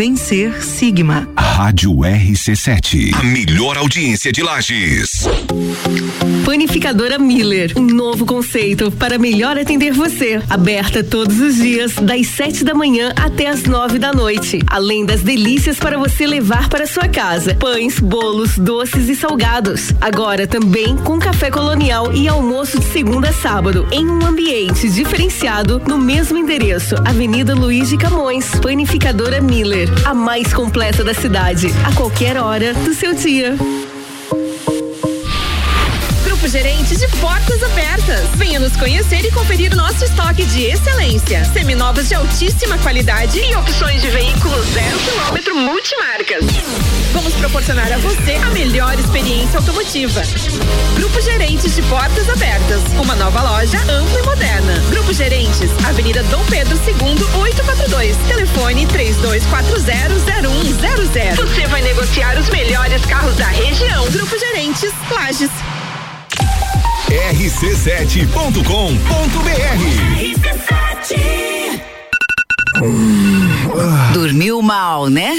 Vencer Sigma. Rádio RC7. A melhor audiência de Lages. Panificadora Miller, um novo conceito para melhor atender você. Aberta todos os dias, das 7 da manhã até as 9 da noite. Além das delícias para você levar para sua casa: pães, bolos, doces e salgados. Agora também com café colonial e almoço de segunda a sábado, em um ambiente diferenciado no mesmo endereço, Avenida Luiz de Camões. Panificadora Miller, a mais completa da cidade, a qualquer hora do seu dia. Grupo Gerente de Portas Abertas. Venha nos conhecer e conferir nosso estoque de excelência. Seminovos de altíssima qualidade e opções de veículos zero quilômetro multimarcas. Vamos proporcionar a você a melhor experiência automotiva. Grupo Gerentes de Portas Abertas. Uma nova loja ampla e moderna. Grupo Gerentes, Avenida Dom Pedro II, 842. Telefone 32400100. Você vai negociar os melhores carros da região. Grupo Gerentes, Lages. rc7.com.br Dormiu mal, né?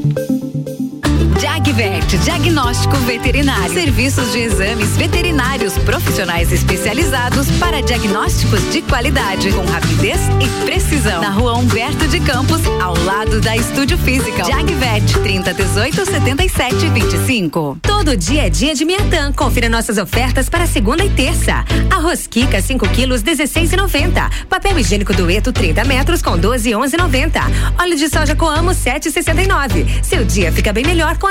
Jagvet, diagnóstico veterinário. Serviços de exames veterinários profissionais especializados para diagnósticos de qualidade, com rapidez e precisão. Na rua Humberto de Campos, ao lado da Estúdio Física. Jagvet, 30 18 77 25. Todo dia é dia de Miatã. Confira nossas ofertas para segunda e terça. Arroz Kika, 5 quilos, 16,90. Papel higiênico dueto, 30 metros, com 12 11,90. Óleo de soja Coamo, 7,69. Seu dia fica bem melhor com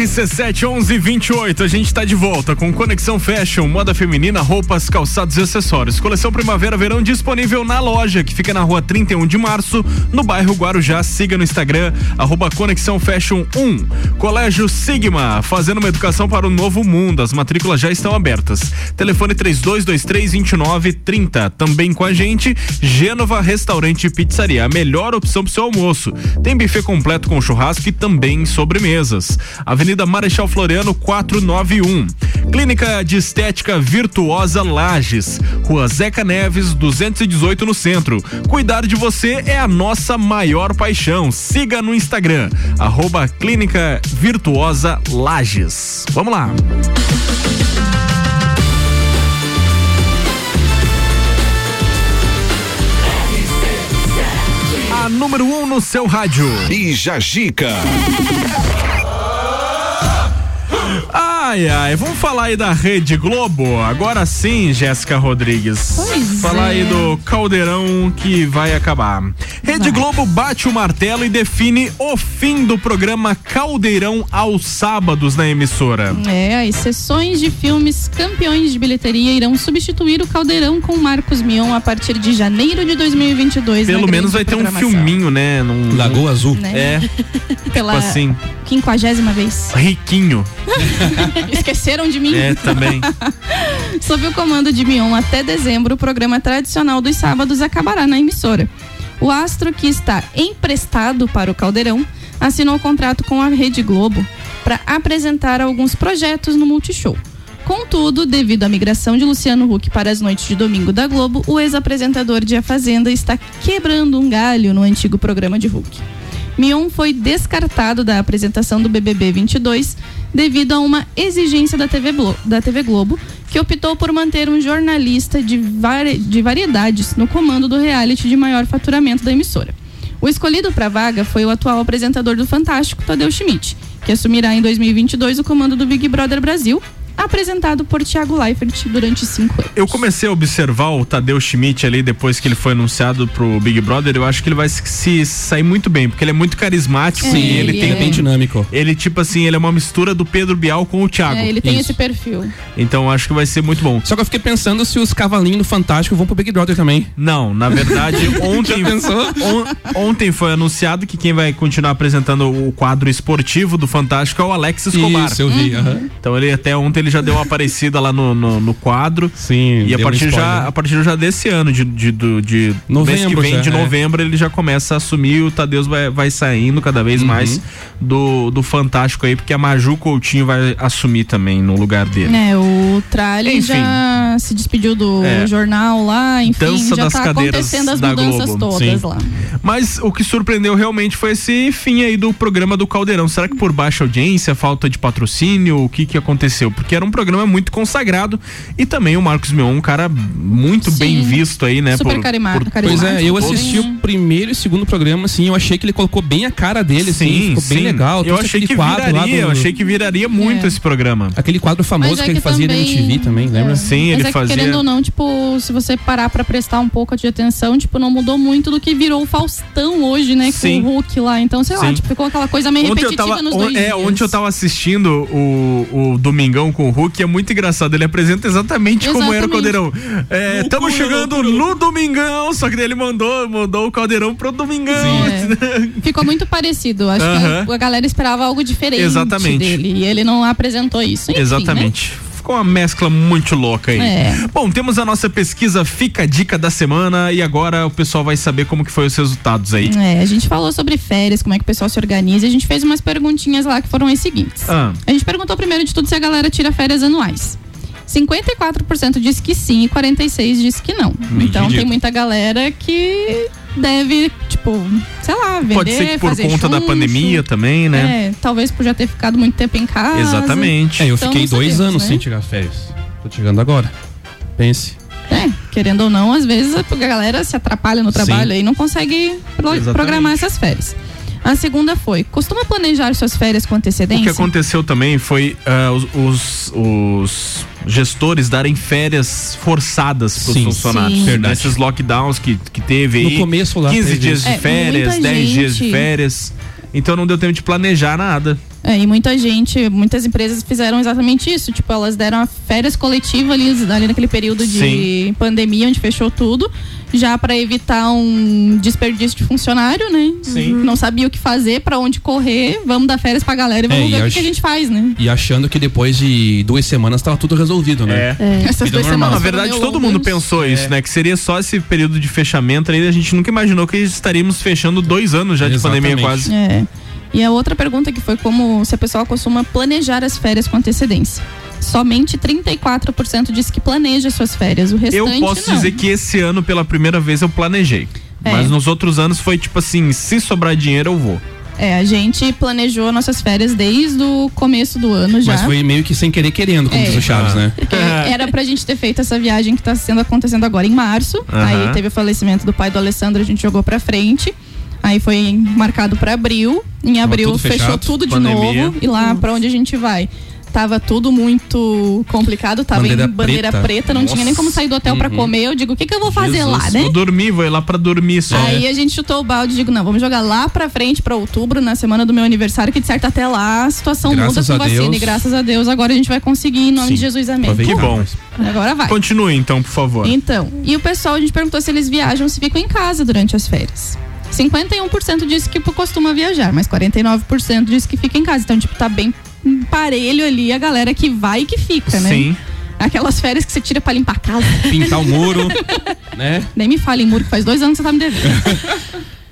1128, a gente tá de volta com Conexão Fashion, moda feminina, roupas, calçados e acessórios. Coleção Primavera-Verão disponível na loja, que fica na rua 31 de março, no bairro Guarujá. Siga no Instagram, arroba Conexão Fashion 1. Colégio Sigma, fazendo uma educação para o novo mundo. As matrículas já estão abertas. Telefone 3223-2930. Também com a gente, Gênova Restaurante e Pizzaria, a melhor opção pro seu almoço. Tem buffet completo com churrasco e também sobremesas. Avenida Marechal Floriano 491. Clínica de Estética Virtuosa Lages, Rua Zeca Neves 218 no centro. Cuidar de você é a nossa maior paixão. Siga no Instagram, arroba Clínica Virtuosa Lages. Vamos lá. A número 1 um no seu rádio. Bija Ai, ai, vamos falar aí da Rede Globo? Agora sim, Jéssica Rodrigues. Pois falar é. aí do caldeirão que vai acabar. Rede Globo bate o martelo e define o fim do programa Caldeirão aos sábados na emissora. É, as sessões de filmes campeões de bilheteria irão substituir o Caldeirão com Marcos Mion a partir de janeiro de 2022. Pelo menos vai ter um filminho, né? Num, Lagoa Azul. Né? É, Pela tipo assim, quinquagésima vez. riquinho. Esqueceram de mim? É, também. Sob o comando de Mion, até dezembro, o programa tradicional dos sábados acabará na emissora. O astro, que está emprestado para o Caldeirão, assinou contrato com a Rede Globo para apresentar alguns projetos no Multishow. Contudo, devido à migração de Luciano Huck para as noites de domingo da Globo, o ex-apresentador de A Fazenda está quebrando um galho no antigo programa de Huck. Mion foi descartado da apresentação do BBB 22 devido a uma exigência da TV, Glo- da TV Globo, que optou por manter um jornalista de, vari- de variedades no comando do reality de maior faturamento da emissora. O escolhido para a vaga foi o atual apresentador do Fantástico, Tadeu Schmidt, que assumirá em 2022 o comando do Big Brother Brasil, apresentado por Thiago Leifert durante cinco anos. Eu comecei a observar o Tadeu Schmidt ali depois que ele foi anunciado pro Big Brother. Eu acho que ele vai se, sair muito bem, porque ele é muito carismático É, e ele, ele tem é. bem dinâmico. Ele tipo assim, ele é uma mistura do Pedro Bial com o Thiago. É, ele tem Isso. esse perfil. Então acho que vai ser muito bom. Só que eu fiquei pensando se os cavalinhos do Fantástico vão pro Big Brother também. Não, na verdade, ontem, Já pensou? on- ontem foi anunciado que quem vai continuar apresentando o quadro esportivo do Fantástico é o Alex Escobar. Isso, eu vi, aham. Então ele até ontem ele ele já deu uma aparecida lá no, no, no quadro. Sim. E a deu um partir, já, a partir já desse ano, de, de, do- de mês que Novembro vem, já, de é. novembro, ele já começa a assumir. O Tadeus vai, vai saindo cada Uhum. vez mais do, do Fantástico aí, porque a Maju Coutinho vai assumir também no lugar dele. É, o Tralli Enfim. já se despediu do É. jornal lá, enfim, Dança já das tá cadeiras acontecendo as da mudanças Globo. todas Sim. lá. Mas o que surpreendeu realmente foi esse fim aí do programa do Caldeirão. Será que por baixa audiência, falta de patrocínio, o que que aconteceu? Porque era um programa muito consagrado e também o Marcos Mion, um cara muito Sim. bem visto aí, né? Super carima- Pois carismático. é, eu assisti o primeiro e segundo programa, assim, eu achei que ele colocou bem a cara dele, assim, Sim, ficou bem sim. legal. Eu achei que viraria, do- eu achei que viraria muito É. esse programa. Aquele quadro famoso é que ele fazia também- na MTV também, lembra? Sim, Mas ele é que fazia. querendo ou não, tipo, se você parar pra prestar um pouco de atenção, tipo, não mudou muito do que virou o Faustão hoje, né? Sim. Com o Hulk lá. Então, sei lá, Sim. tipo, ficou aquela coisa meio Ontem repetitiva tava, nos dois é, dias. ontem eu tava assistindo o, o Domingão com o Hulk, é muito engraçado. Ele apresenta exatamente, como era o Exatamente. Caldeirão. É, Estamos chegando no Domingão, só que daí ele mandou, mandou o Caldeirão pro Domingão. É. Ficou muito parecido. Acho Aham. que a, a galera esperava algo diferente Exatamente. dele. E ele não apresentou isso. Enfim, né? Ficou uma mescla muito louca aí. É. Bom, temos a nossa pesquisa Fica a Dica da Semana e agora o pessoal vai saber como que foi os resultados aí. É, a gente falou sobre férias, como é que o pessoal se organiza. e A gente fez umas perguntinhas lá que foram as seguintes. Ah. A gente perguntou primeiro de tudo se a galera tira férias anuais. 54% disse que sim e 46% disse que não. Então tem muita galera que deve, tipo, sei lá, vender, Pode ser que por fazer conta da chuncho. pandemia também, né? É, talvez por já ter ficado muito tempo em casa. Exatamente. É, eu Então, fiquei dois sabemos, anos né? sem tirar férias. Tô chegando agora. Pense. É, querendo ou não, às vezes a galera se atrapalha no trabalho Sim. e não consegue pro- Exatamente. programar essas férias. A segunda foi, costuma planejar suas férias com O antecedência? que aconteceu também foi ah, os, os- os gestores darem férias forçadas para os funcionários. Sim. Verdade. Nesses lockdowns que, que teve No aí. começo lá 15 teve dias de É, férias, muita 10 dias de gente- férias. Então não deu tempo de planejar nada. É, e muita gente, muitas empresas fizeram exatamente isso. Tipo, elas deram a férias coletiva ali, ali naquele período de Sim. pandemia, onde fechou tudo, já para evitar um desperdício de funcionário, né? Sim. Não sabia o que fazer, para onde correr, vamos dar férias pra galera e vamos É, e ver o que, que a gente faz, né? E achando que depois de duas semanas tava tudo resolvido, né? É. Essas Vida duas semanas Na verdade, todo mundo pensou isso, É. né? Que seria só esse período de fechamento aí. A gente nunca imaginou que estaríamos fechando dois anos já de Exatamente. pandemia quase. É. E a outra pergunta que foi como se a pessoa costuma planejar as férias com antecedência. Somente 34% disse que planeja suas férias. O restante Eu posso não. dizer que esse ano, pela primeira vez, eu planejei. É. Mas nos outros anos foi tipo assim: se sobrar dinheiro, eu vou. É, a gente planejou nossas férias desde o começo do ano já. Mas foi meio que sem querer querendo, como É. diz o Chaves, né? Porque era pra gente ter feito essa viagem que tá sendo acontecendo agora em março. Aí teve o falecimento do pai do Alessandro, a gente jogou pra frente. Aí foi marcado pra abril. Em abril tudo fechou fechado, tudo de pandemia. novo. E lá pra onde a gente vai? Tava tudo muito complicado, tava Bandeira em bandeira preta. preta, não tinha nem como sair do hotel pra Uhum. comer. Eu digo, o que, que eu vou fazer Jesus, lá, né? Vou dormir, vou ir lá pra dormir só. Aí a gente chutou o balde e digo, não, vamos jogar lá pra frente, pra outubro, na semana do meu aniversário, que de certo até lá a situação Graças muda com a vacina. Deus. E graças a Deus agora a gente vai conseguir, em nome Sim. de Jesus, amém. Que bom. Agora vai. Continue então, por favor. Então, e o pessoal, a gente perguntou se eles viajam, se ficam em casa durante as férias. 51% disse que costuma viajar, mas 49% disse que fica em casa. Então, tipo, tá bem parelho ali a galera que vai e que fica, né? Sim. Aquelas férias que você tira pra limpar a casa. Pintar o muro, né? Nem me fale em muro, que faz dois anos que você tá me devendo.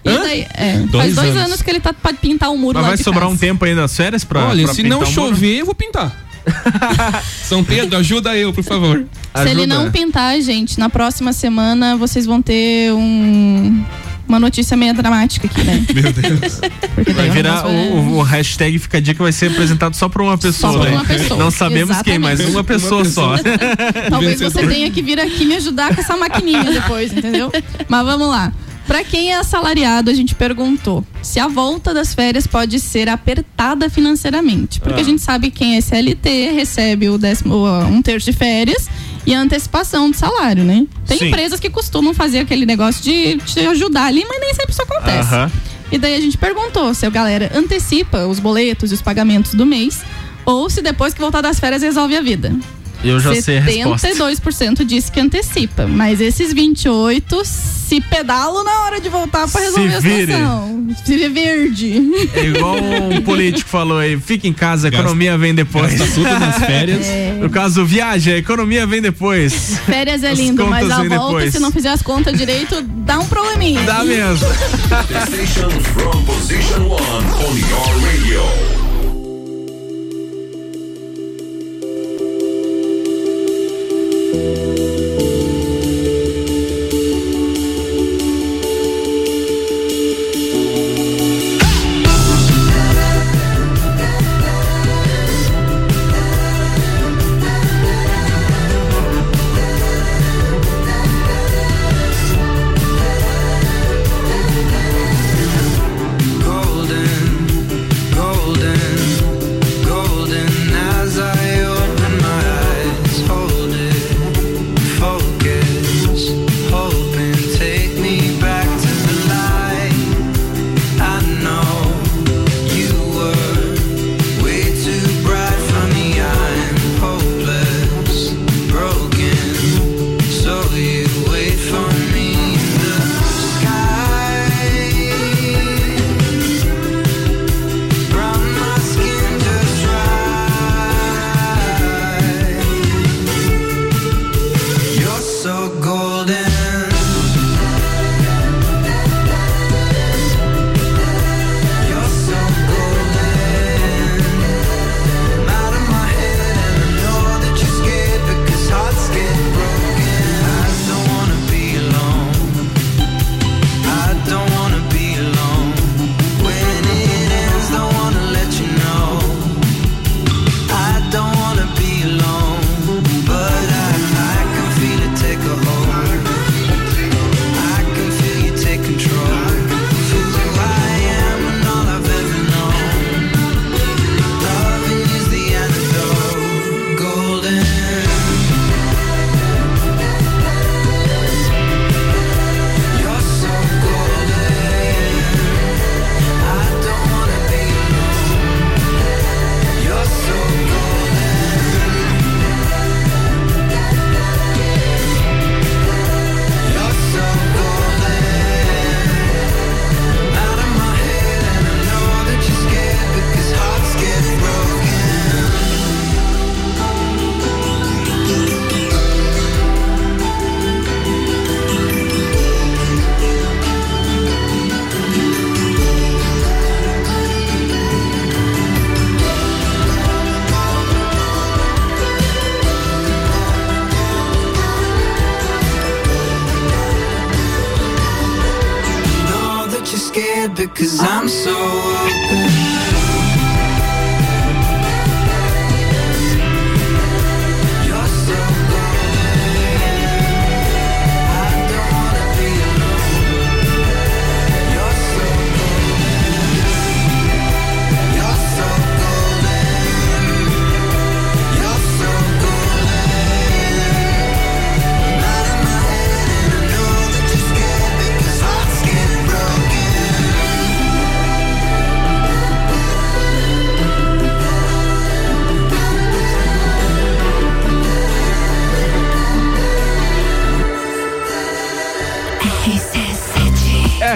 E daí, é, Dois faz dois anos. anos. que ele tá, pode pintar o muro Mas lá vai de sobrar casa. um tempo aí nas férias pra. Olha, pra se pintar não chover, eu vou pintar. São Pedro, ajuda eu, por favor. Se ele Ajuda. não pintar, gente, na próxima semana vocês vão ter um, uma notícia meio dramática aqui, né? Meu Deus. Porque Vai o virar o, o hashtag Fica a Dica vai ser apresentado só por uma pessoa. por né? uma pessoa. Não sabemos quem, mas Exatamente. uma pessoa, só. Talvez você tenha que vir aqui me ajudar com essa maquininha depois, entendeu? Mas vamos lá. Pra quem é assalariado, a gente perguntou se a volta das férias pode ser apertada financeiramente. Porque Ah. a gente sabe que quem é CLT recebe o décimo, um terço de férias e a antecipação do salário, né? Tem Sim. empresas que costumam fazer aquele negócio de te ajudar ali, mas nem sempre isso acontece. E daí a gente perguntou se a galera antecipa os boletos e os pagamentos do mês ou se depois que voltar das férias resolve a vida. Eu já sei a resposta. 72% disse que antecipa, mas esses 28 se pedalo na hora de voltar pra Se resolver a situação. Se vire verde. É igual um político falou aí, fica em casa, a economia vem depois. gasta tudo nas férias. É. No caso, viaja, a economia vem depois. Férias é lindo, mas a volta, depois. se não fizer as contas direito, dá um probleminha. Dá mesmo.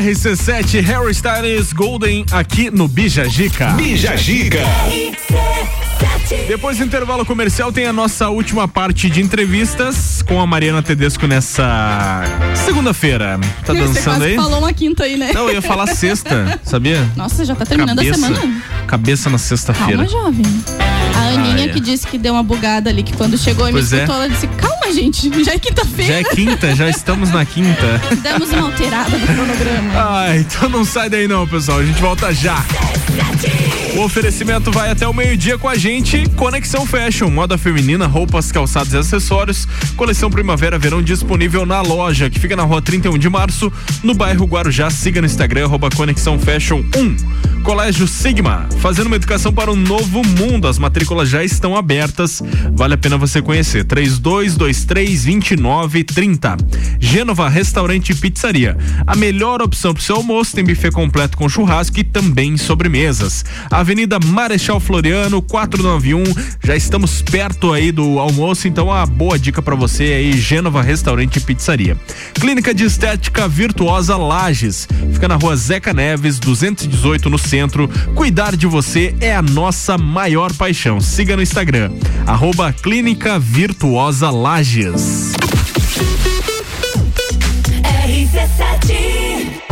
RC7 Harry Styles Golden aqui no Bija Gica. Bija Gica. Depois do intervalo comercial tem a nossa última parte de entrevistas com a Mariana Tedesco nessa segunda-feira. Tá Você dançando quase aí? falou uma quinta aí, né? Não, eu ia falar sexta, sabia? Nossa, já tá terminando cabeça, a semana? Cabeça na sexta-feira. Calma, jovem. A Aninha Ah, é. que disse que deu uma bugada ali, que quando chegou e me é. escutou, ela disse: Calma, gente, já é Já quinta-feira. é quinta, já estamos na quinta. Demos uma alterada no cronograma. Ah, então não sai daí não, pessoal. A gente volta já. O oferecimento vai até o meio-dia com a gente. Conexão Fashion, moda feminina, roupas, calçados e acessórios. Coleção Primavera Verão disponível na loja, que fica na rua 31 de março, no bairro Guarujá. Siga no Instagram, arroba Conexão Fashion 1. Colégio Sigma, fazendo uma educação para um novo mundo. As matrículas já estão abertas. Vale a pena você conhecer. 3223 2930. Gênova Restaurante e Pizzaria. A melhor opção para o seu almoço tem buffet completo com churrasco e também sobremesas. Avenida Marechal Floriano 491. Já estamos perto aí do almoço, então a boa dica para você aí, Gênova Restaurante e Pizzaria. Clínica de Estética Virtuosa Lages. Fica na rua Zeca Neves, 218 no centro. Cuidar de você é a nossa maior paixão. Siga no Instagram, arroba Clínica Virtuosa Lages.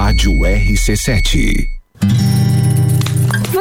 Rádio RC7.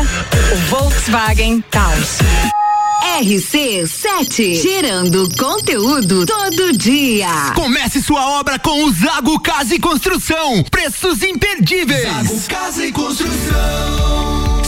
o Volkswagen Taos. RC7, gerando conteúdo todo dia. Comece sua obra com o Zago Casa e Construção. Preços imperdíveis. Zago Casa e Construção.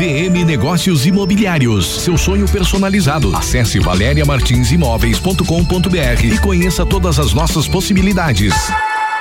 VM Negócios Imobiliários. Seu sonho personalizado. Acesse valeriamartinsimóveis.com.br e conheça todas as nossas possibilidades.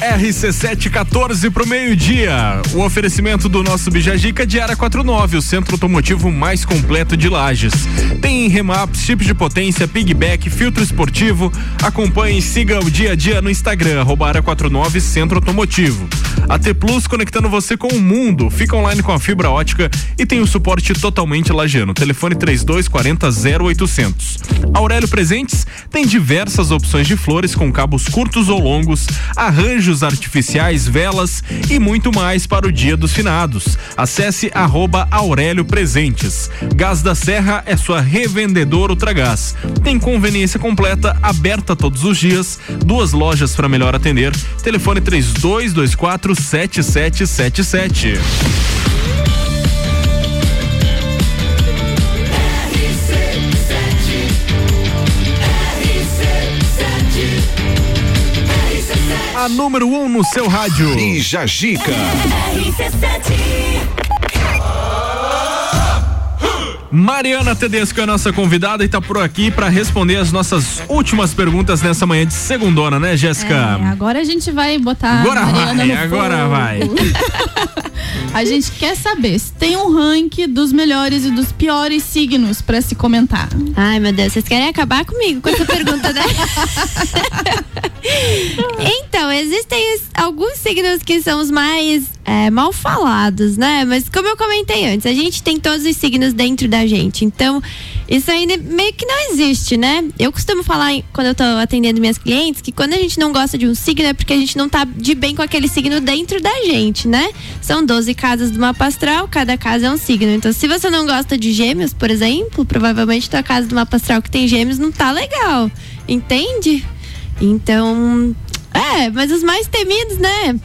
RC714 pro meio-dia. O oferecimento do nosso Bijagica de Ara 49, o centro automotivo mais completo de Lages. Tem remaps, chip de potência, pigback, filtro esportivo. Acompanhe e siga o dia a dia no Instagram, arroba Ara 49 Centro Automotivo. A T Plus conectando você com o mundo. Fica online com a fibra ótica e tem o suporte totalmente lagiano. Telefone 3240 0800. Aurélio Presentes tem diversas opções de flores com cabos curtos ou longos, arranjos artificiais, velas e muito mais para o Dia dos Finados. Acesse arroba Aurélio Presentes. Gás da Serra é sua revendedora Ultragás. Tem conveniência completa, aberta todos os dias, duas lojas para melhor atender. Telefone 3224 7777. A número 1 um no seu rádio. Bija Gica. Mariana Tedesco é a nossa convidada e tá por aqui para responder as nossas últimas perguntas nessa manhã de segundona, né, Jéssica? É, agora a gente vai botar. Agora a Mariana vai, no agora fogo. vai. a gente quer saber se tem um ranking dos melhores e dos piores signos pra se comentar. Ai, meu Deus, vocês querem acabar comigo com essa pergunta, né? então, existem alguns signos que são os mais é, mal falados, né? Mas como eu comentei antes, a gente tem todos os signos dentro da gente. Então, isso ainda meio que não existe, né? Eu costumo falar quando eu tô atendendo minhas clientes que quando a gente não gosta de um signo é porque a gente não tá de bem com aquele signo dentro da gente, né? São 12 casas do mapa astral, cada casa é um signo. Então, se você não gosta de gêmeos, por exemplo, provavelmente tua casa do mapa astral que tem gêmeos não tá legal. Entende? Então, é, mas os mais temidos, né?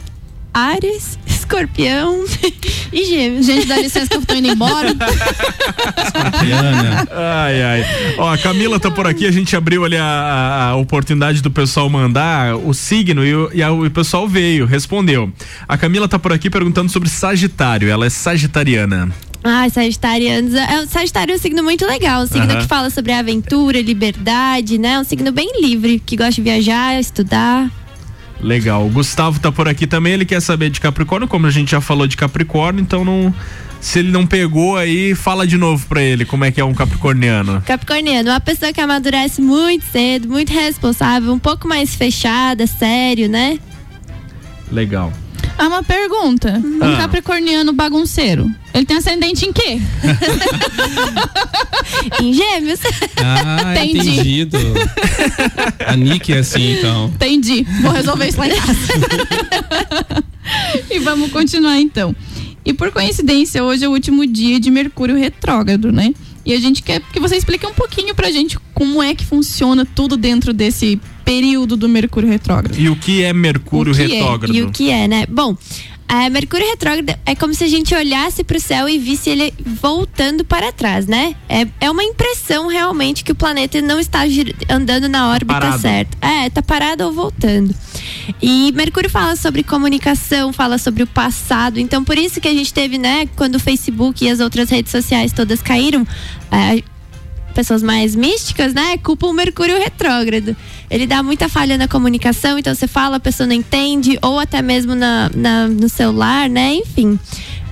Ares, escorpião e gêmeos. Gente, dá licença que eu tô indo embora. Ai, ai. Ó, a Camila tá por aqui, a gente abriu ali a, a oportunidade do pessoal mandar o signo e, o, e a- o pessoal veio, respondeu. A Camila tá por aqui perguntando sobre Sagitário, ela é sagitariana. Ai, Sagitarianos. É, o Sagitário é um signo muito legal. Um signo Aham. que fala sobre aventura, liberdade, né? Um signo bem livre, que gosta de viajar, estudar. Legal. O Gustavo tá por aqui também, ele quer saber de Capricórnio, como a gente já falou de Capricórnio, então não. Se ele não pegou aí, fala de novo pra ele como é que é um capricorniano. Capricorniano, uma pessoa que amadurece muito cedo, muito responsável, um pouco mais fechada, sério, né? Legal. Ah, uma pergunta. Um Ah. capricorniano bagunceiro. Ele tem ascendente em quê? em gêmeos. Ah, Entendi. entendido. A Nick é assim, então. Entendi. Vou resolver isso lá em casa. e vamos continuar então. E por coincidência, hoje é o último dia de Mercúrio retrógrado, né? E a gente quer que você explique um pouquinho pra gente como é que funciona tudo dentro desse período do Mercúrio retrógrado. E o que é Mercúrio que é? retrógrado? E o que é, né? Bom, a Mercúrio retrógrado é como se a gente olhasse para o céu e visse ele voltando para trás, né? É, é uma impressão realmente que o planeta não está andando na órbita Parado. certa. É, tá parado ou voltando. E Mercúrio fala sobre comunicação, fala sobre o passado. Então, por isso que a gente teve, né, quando o Facebook e as outras redes sociais todas caíram, é, pessoas mais místicas, né, culpam o Mercúrio retrógrado. Ele dá muita falha na comunicação, então você fala, a pessoa não entende, ou até mesmo na, na- no celular, né, enfim.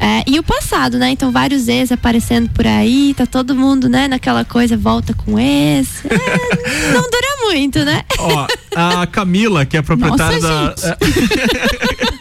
É, e o passado, né? Então, vários ex aparecendo por aí, tá todo mundo, né, naquela coisa, volta com ex. É, não dura muito, né? Ó, a Camila, que é proprietária Nossa, da.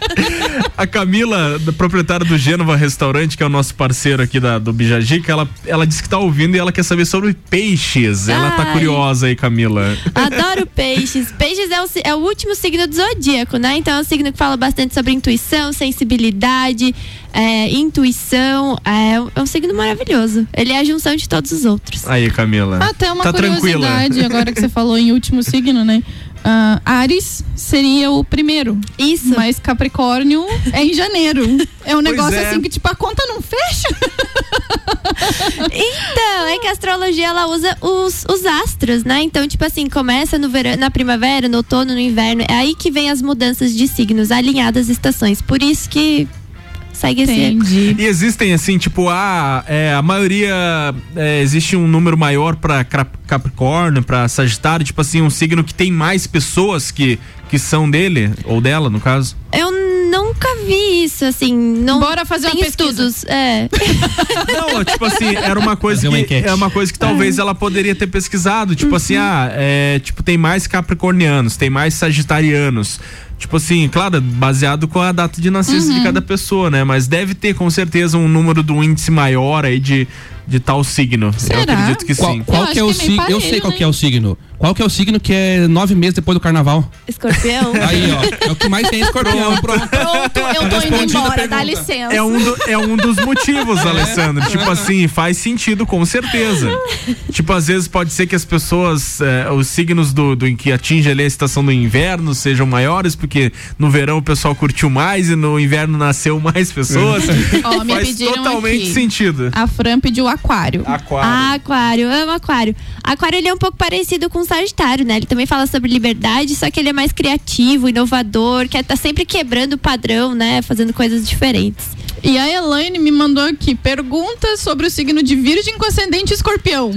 a Camila, proprietária do Gênova Restaurante, que é o nosso parceiro aqui da, do Bijajica, ela, ela disse que tá ouvindo e ela quer saber sobre peixes. Ela tá Ai. curiosa aí, Camila. Adoro peixes. Peixes é o, é o último signo do zodíaco, né? Então é um signo que fala bastante sobre intuição, sensibilidade, é, intuição. É, um- é um signo maravilhoso. Ele é a junção de todos os outros. Aí, Camila. Até uma tá tranquila. curiosidade, agora que você falou em último signo, né? Ah, Ares seria o primeiro. Isso. Mas Capricórnio é em janeiro. É um negócio é. assim que, tipo, a conta não fecha. Então, é que a astrologia ela usa os, os astros, né? Então, tipo assim, começa no verão, na primavera, no outono, no inverno. É aí que vem as mudanças de signos, alinhadas estações. Por isso que segue esse. E existem assim, tipo, ah, é, a maioria é, existe um número maior pra Cra- Capricórnio, pra Sagitário, tipo assim, um signo que tem mais pessoas que, que são dele, ou dela, no caso. Eu nunca vi isso, assim. Não Bora fazer tem uma pesquisa. estudos. É. Não, tipo assim, era uma coisa Fazer uma que enquete. é uma coisa que talvez ela poderia ter pesquisado, tipo assim, ah, é, tipo tem mais capricornianos, tem mais sagitarianos. Tipo assim, claro, baseado com a data de nascença de cada pessoa, né? Mas deve ter com certeza um número do índice maior aí de, de tal signo. Eu acredito que Qual, sim. qual que é o signo? Eu sei qual que é o signo. Qual que é o signo que é nove meses depois do carnaval? Escorpião. Aí, ó. É o que mais tem escorpião. Pronto. Pronto, eu tô indo embora, dá licença. É um, do- é um dos motivos, Alessandro. Tipo assim, faz sentido, com certeza. tipo, às vezes pode ser que as pessoas, eh, os signos do, do que atinge ali a estação do inverno sejam maiores, porque no verão o pessoal curtiu mais e no inverno nasceu mais pessoas. Ó, faz totalmente aqui. sentido. A Fran pediu aquário. Aquário. Aquário, amo aquário. Aquário ele é um pouco parecido com o Sagitário, né? Ele também fala sobre liberdade, só que ele é mais criativo, inovador, quer tá sempre quebrando o padrão, né? Fazendo coisas diferentes. E a Elaine me mandou aqui perguntas sobre o signo de Virgem com ascendente escorpião.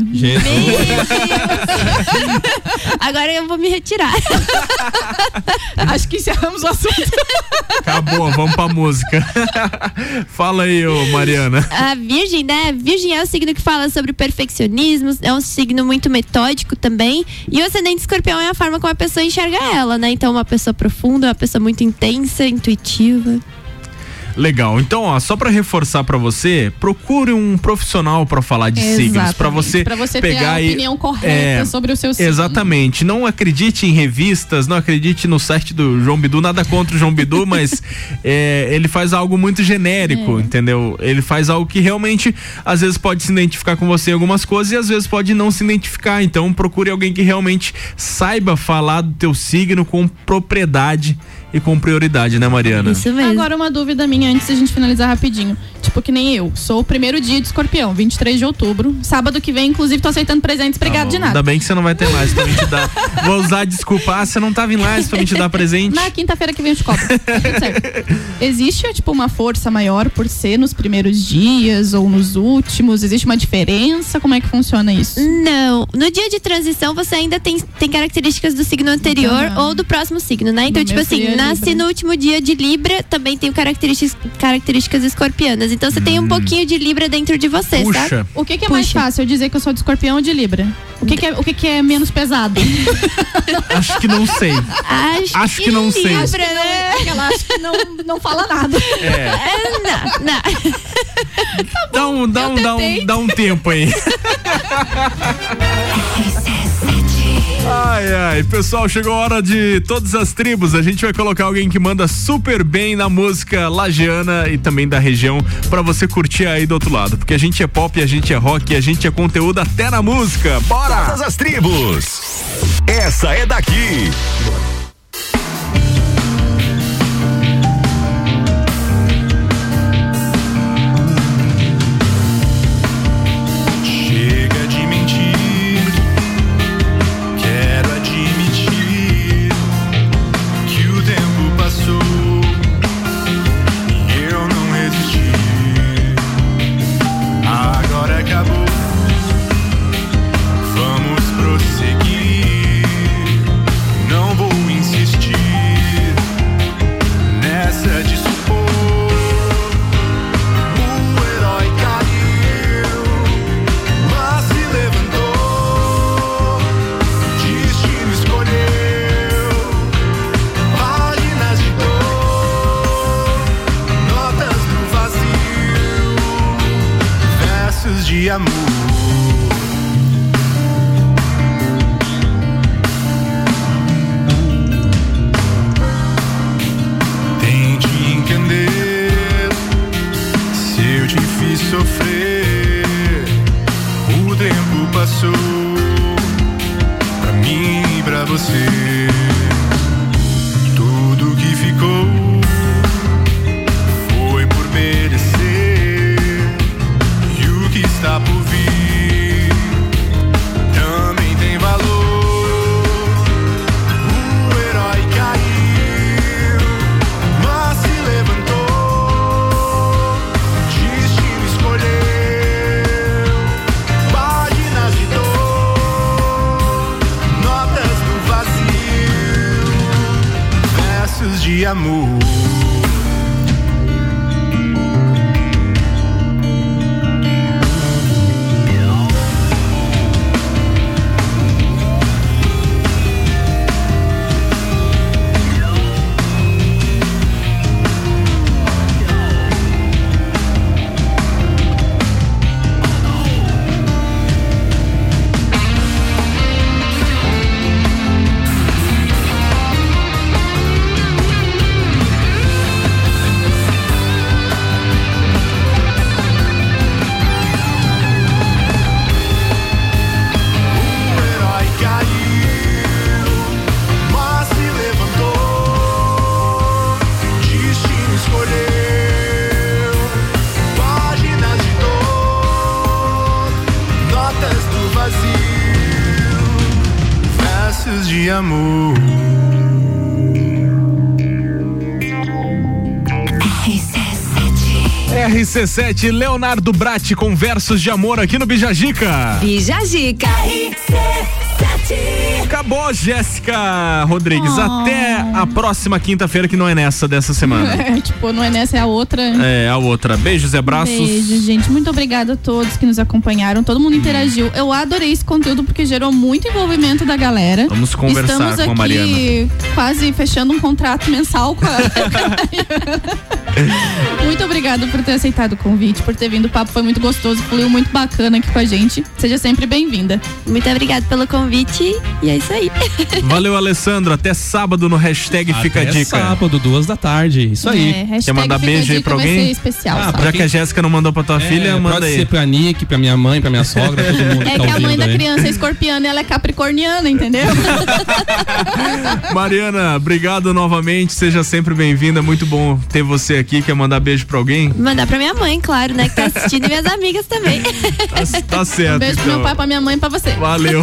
Agora eu vou me retirar. Acho que encerramos o assunto. Acabou, vamos pra música. Fala aí, ô Mariana. A Virgem, né? Virgem é o signo que fala sobre o perfeccionismo, é um signo muito metódico também. E o ascendente escorpião é a forma como a pessoa enxerga ela, né? Então, uma pessoa profunda, uma pessoa muito intensa, intuitiva. Legal. Então, ó, só pra reforçar pra você, procure um profissional pra falar de signos, pra você Pra você ter pegar a e- opinião correta é, sobre o seu signo. Exatamente. Não acredite em revistas, não acredite no site do João Bidu, nada contra o João Bidu, mas é, ele faz algo muito genérico, entendeu? Ele faz algo que realmente às vezes pode se identificar com você em algumas coisas e às vezes pode não se identificar. Então procure alguém que realmente saiba falar do teu signo com propriedade e com prioridade, né, Mariana? Agora uma dúvida minha antes da gente finalizar rapidinho. Tipo que nem eu, sou o primeiro dia de escorpião, 23 de outubro. Sábado que vem, inclusive, tô aceitando presentes. Obrigado de nada. Ainda bem que você não vai ter mais pra me te dar. Vou usar desculpa, ah, você não tava em live pra me te dar presente. Na quinta-feira que vem eu te cobro. Tudo certo. Existe, tipo, uma força maior por ser nos primeiros dias ou nos últimos? Existe uma diferença? Como é que funciona isso? Não. No dia de transição, você ainda tem, tem características do signo anterior Aham. ou do próximo signo, né? Então, tipo assim, nasce Libra. no último dia de Libra, também tem características, características escorpianas. Então, você tem um pouquinho de Libra dentro de você, sabe? O que, que é mais Puxa. fácil? Eu dizer que eu sou de escorpião ou de Libra? O que, que é, o que, que é menos pesado? Acho que não sei. Acho, Acho que não sei. Que não, é que ela acha que não, não fala nada. É. não, não. Dá um, dá, um, dá, um, dá um tempo aí. Ai, ai, pessoal, chegou a hora de todas as tribos. A gente vai colocar alguém que manda super bem na música lagiana e também da região pra você curtir aí do outro lado. Porque a gente é pop, a gente é rock, a gente é conteúdo até na música. Bora! Todas as tribos. Essa é daqui. RC7 Leonardo Bratti com versos de amor aqui no Bijagica. Bijagica. Acabou, Jéssica Rodrigues. Oh. Até a próxima quinta-feira, que não é nessa dessa semana. É, tipo, não é nessa, é a outra. É, a outra. Beijos e abraços. Beijo, gente. Muito obrigada a todos que nos acompanharam. Todo mundo interagiu. Eu adorei esse conteúdo porque gerou muito envolvimento da galera. Vamos conversar Estamos com a aqui Mariana. quase fechando um contrato mensal com a. muito obrigada por ter aceitado o convite, por ter vindo. O papo foi muito gostoso, fluiu muito bacana aqui com a gente. Seja sempre bem-vinda. Muito obrigada pelo convite e é isso aí. Valeu, Alessandro. Até sábado no hashtag Fica a Até Dica. sábado, duas da tarde. Isso aí. É, hashtag Quer mandar beijo aí pra alguém? especial, Ah? Já que a Jéssica não mandou pra tua filha, É, manda pode aí. ser pra Nick, pra minha mãe, pra minha sogra, todo mundo É que tá que a mãe da aí. criança é escorpiana e ela é capricorniana, entendeu? Mariana, obrigado novamente. Seja sempre bem-vinda. Muito bom ter você aqui. Quer mandar beijo pra alguém? Mandar pra minha mãe, claro, né? Que tá assistindo e minhas amigas também. Tá, tá certo. Um beijo pro então. meu pai, pra minha mãe e pra você. Valeu.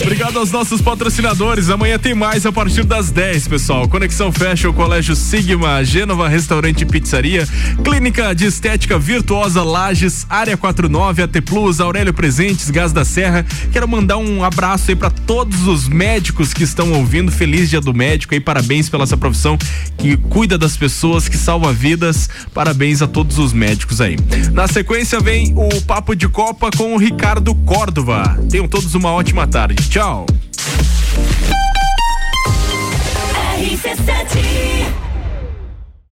Obrigado aos nossos patrocinadores. Amanhã tem mais a partir das 10, pessoal. Conexão Fashion, Colégio Sigma, Gênova Restaurante e Pizzaria, Clínica de Estética Virtuosa Lages, Área 49, AT Plus, Aurélio Presentes, Gás da Serra. Quero mandar um abraço aí para todos os médicos que estão ouvindo. Feliz Dia do Médico aí, parabéns pela essa profissão que cuida das pessoas, que salva vidas. Parabéns a todos os médicos aí. Na sequência vem o Papo de Copa com o Ricardo Córdova. Tenham todos uma ótima tarde. Tchau. RC7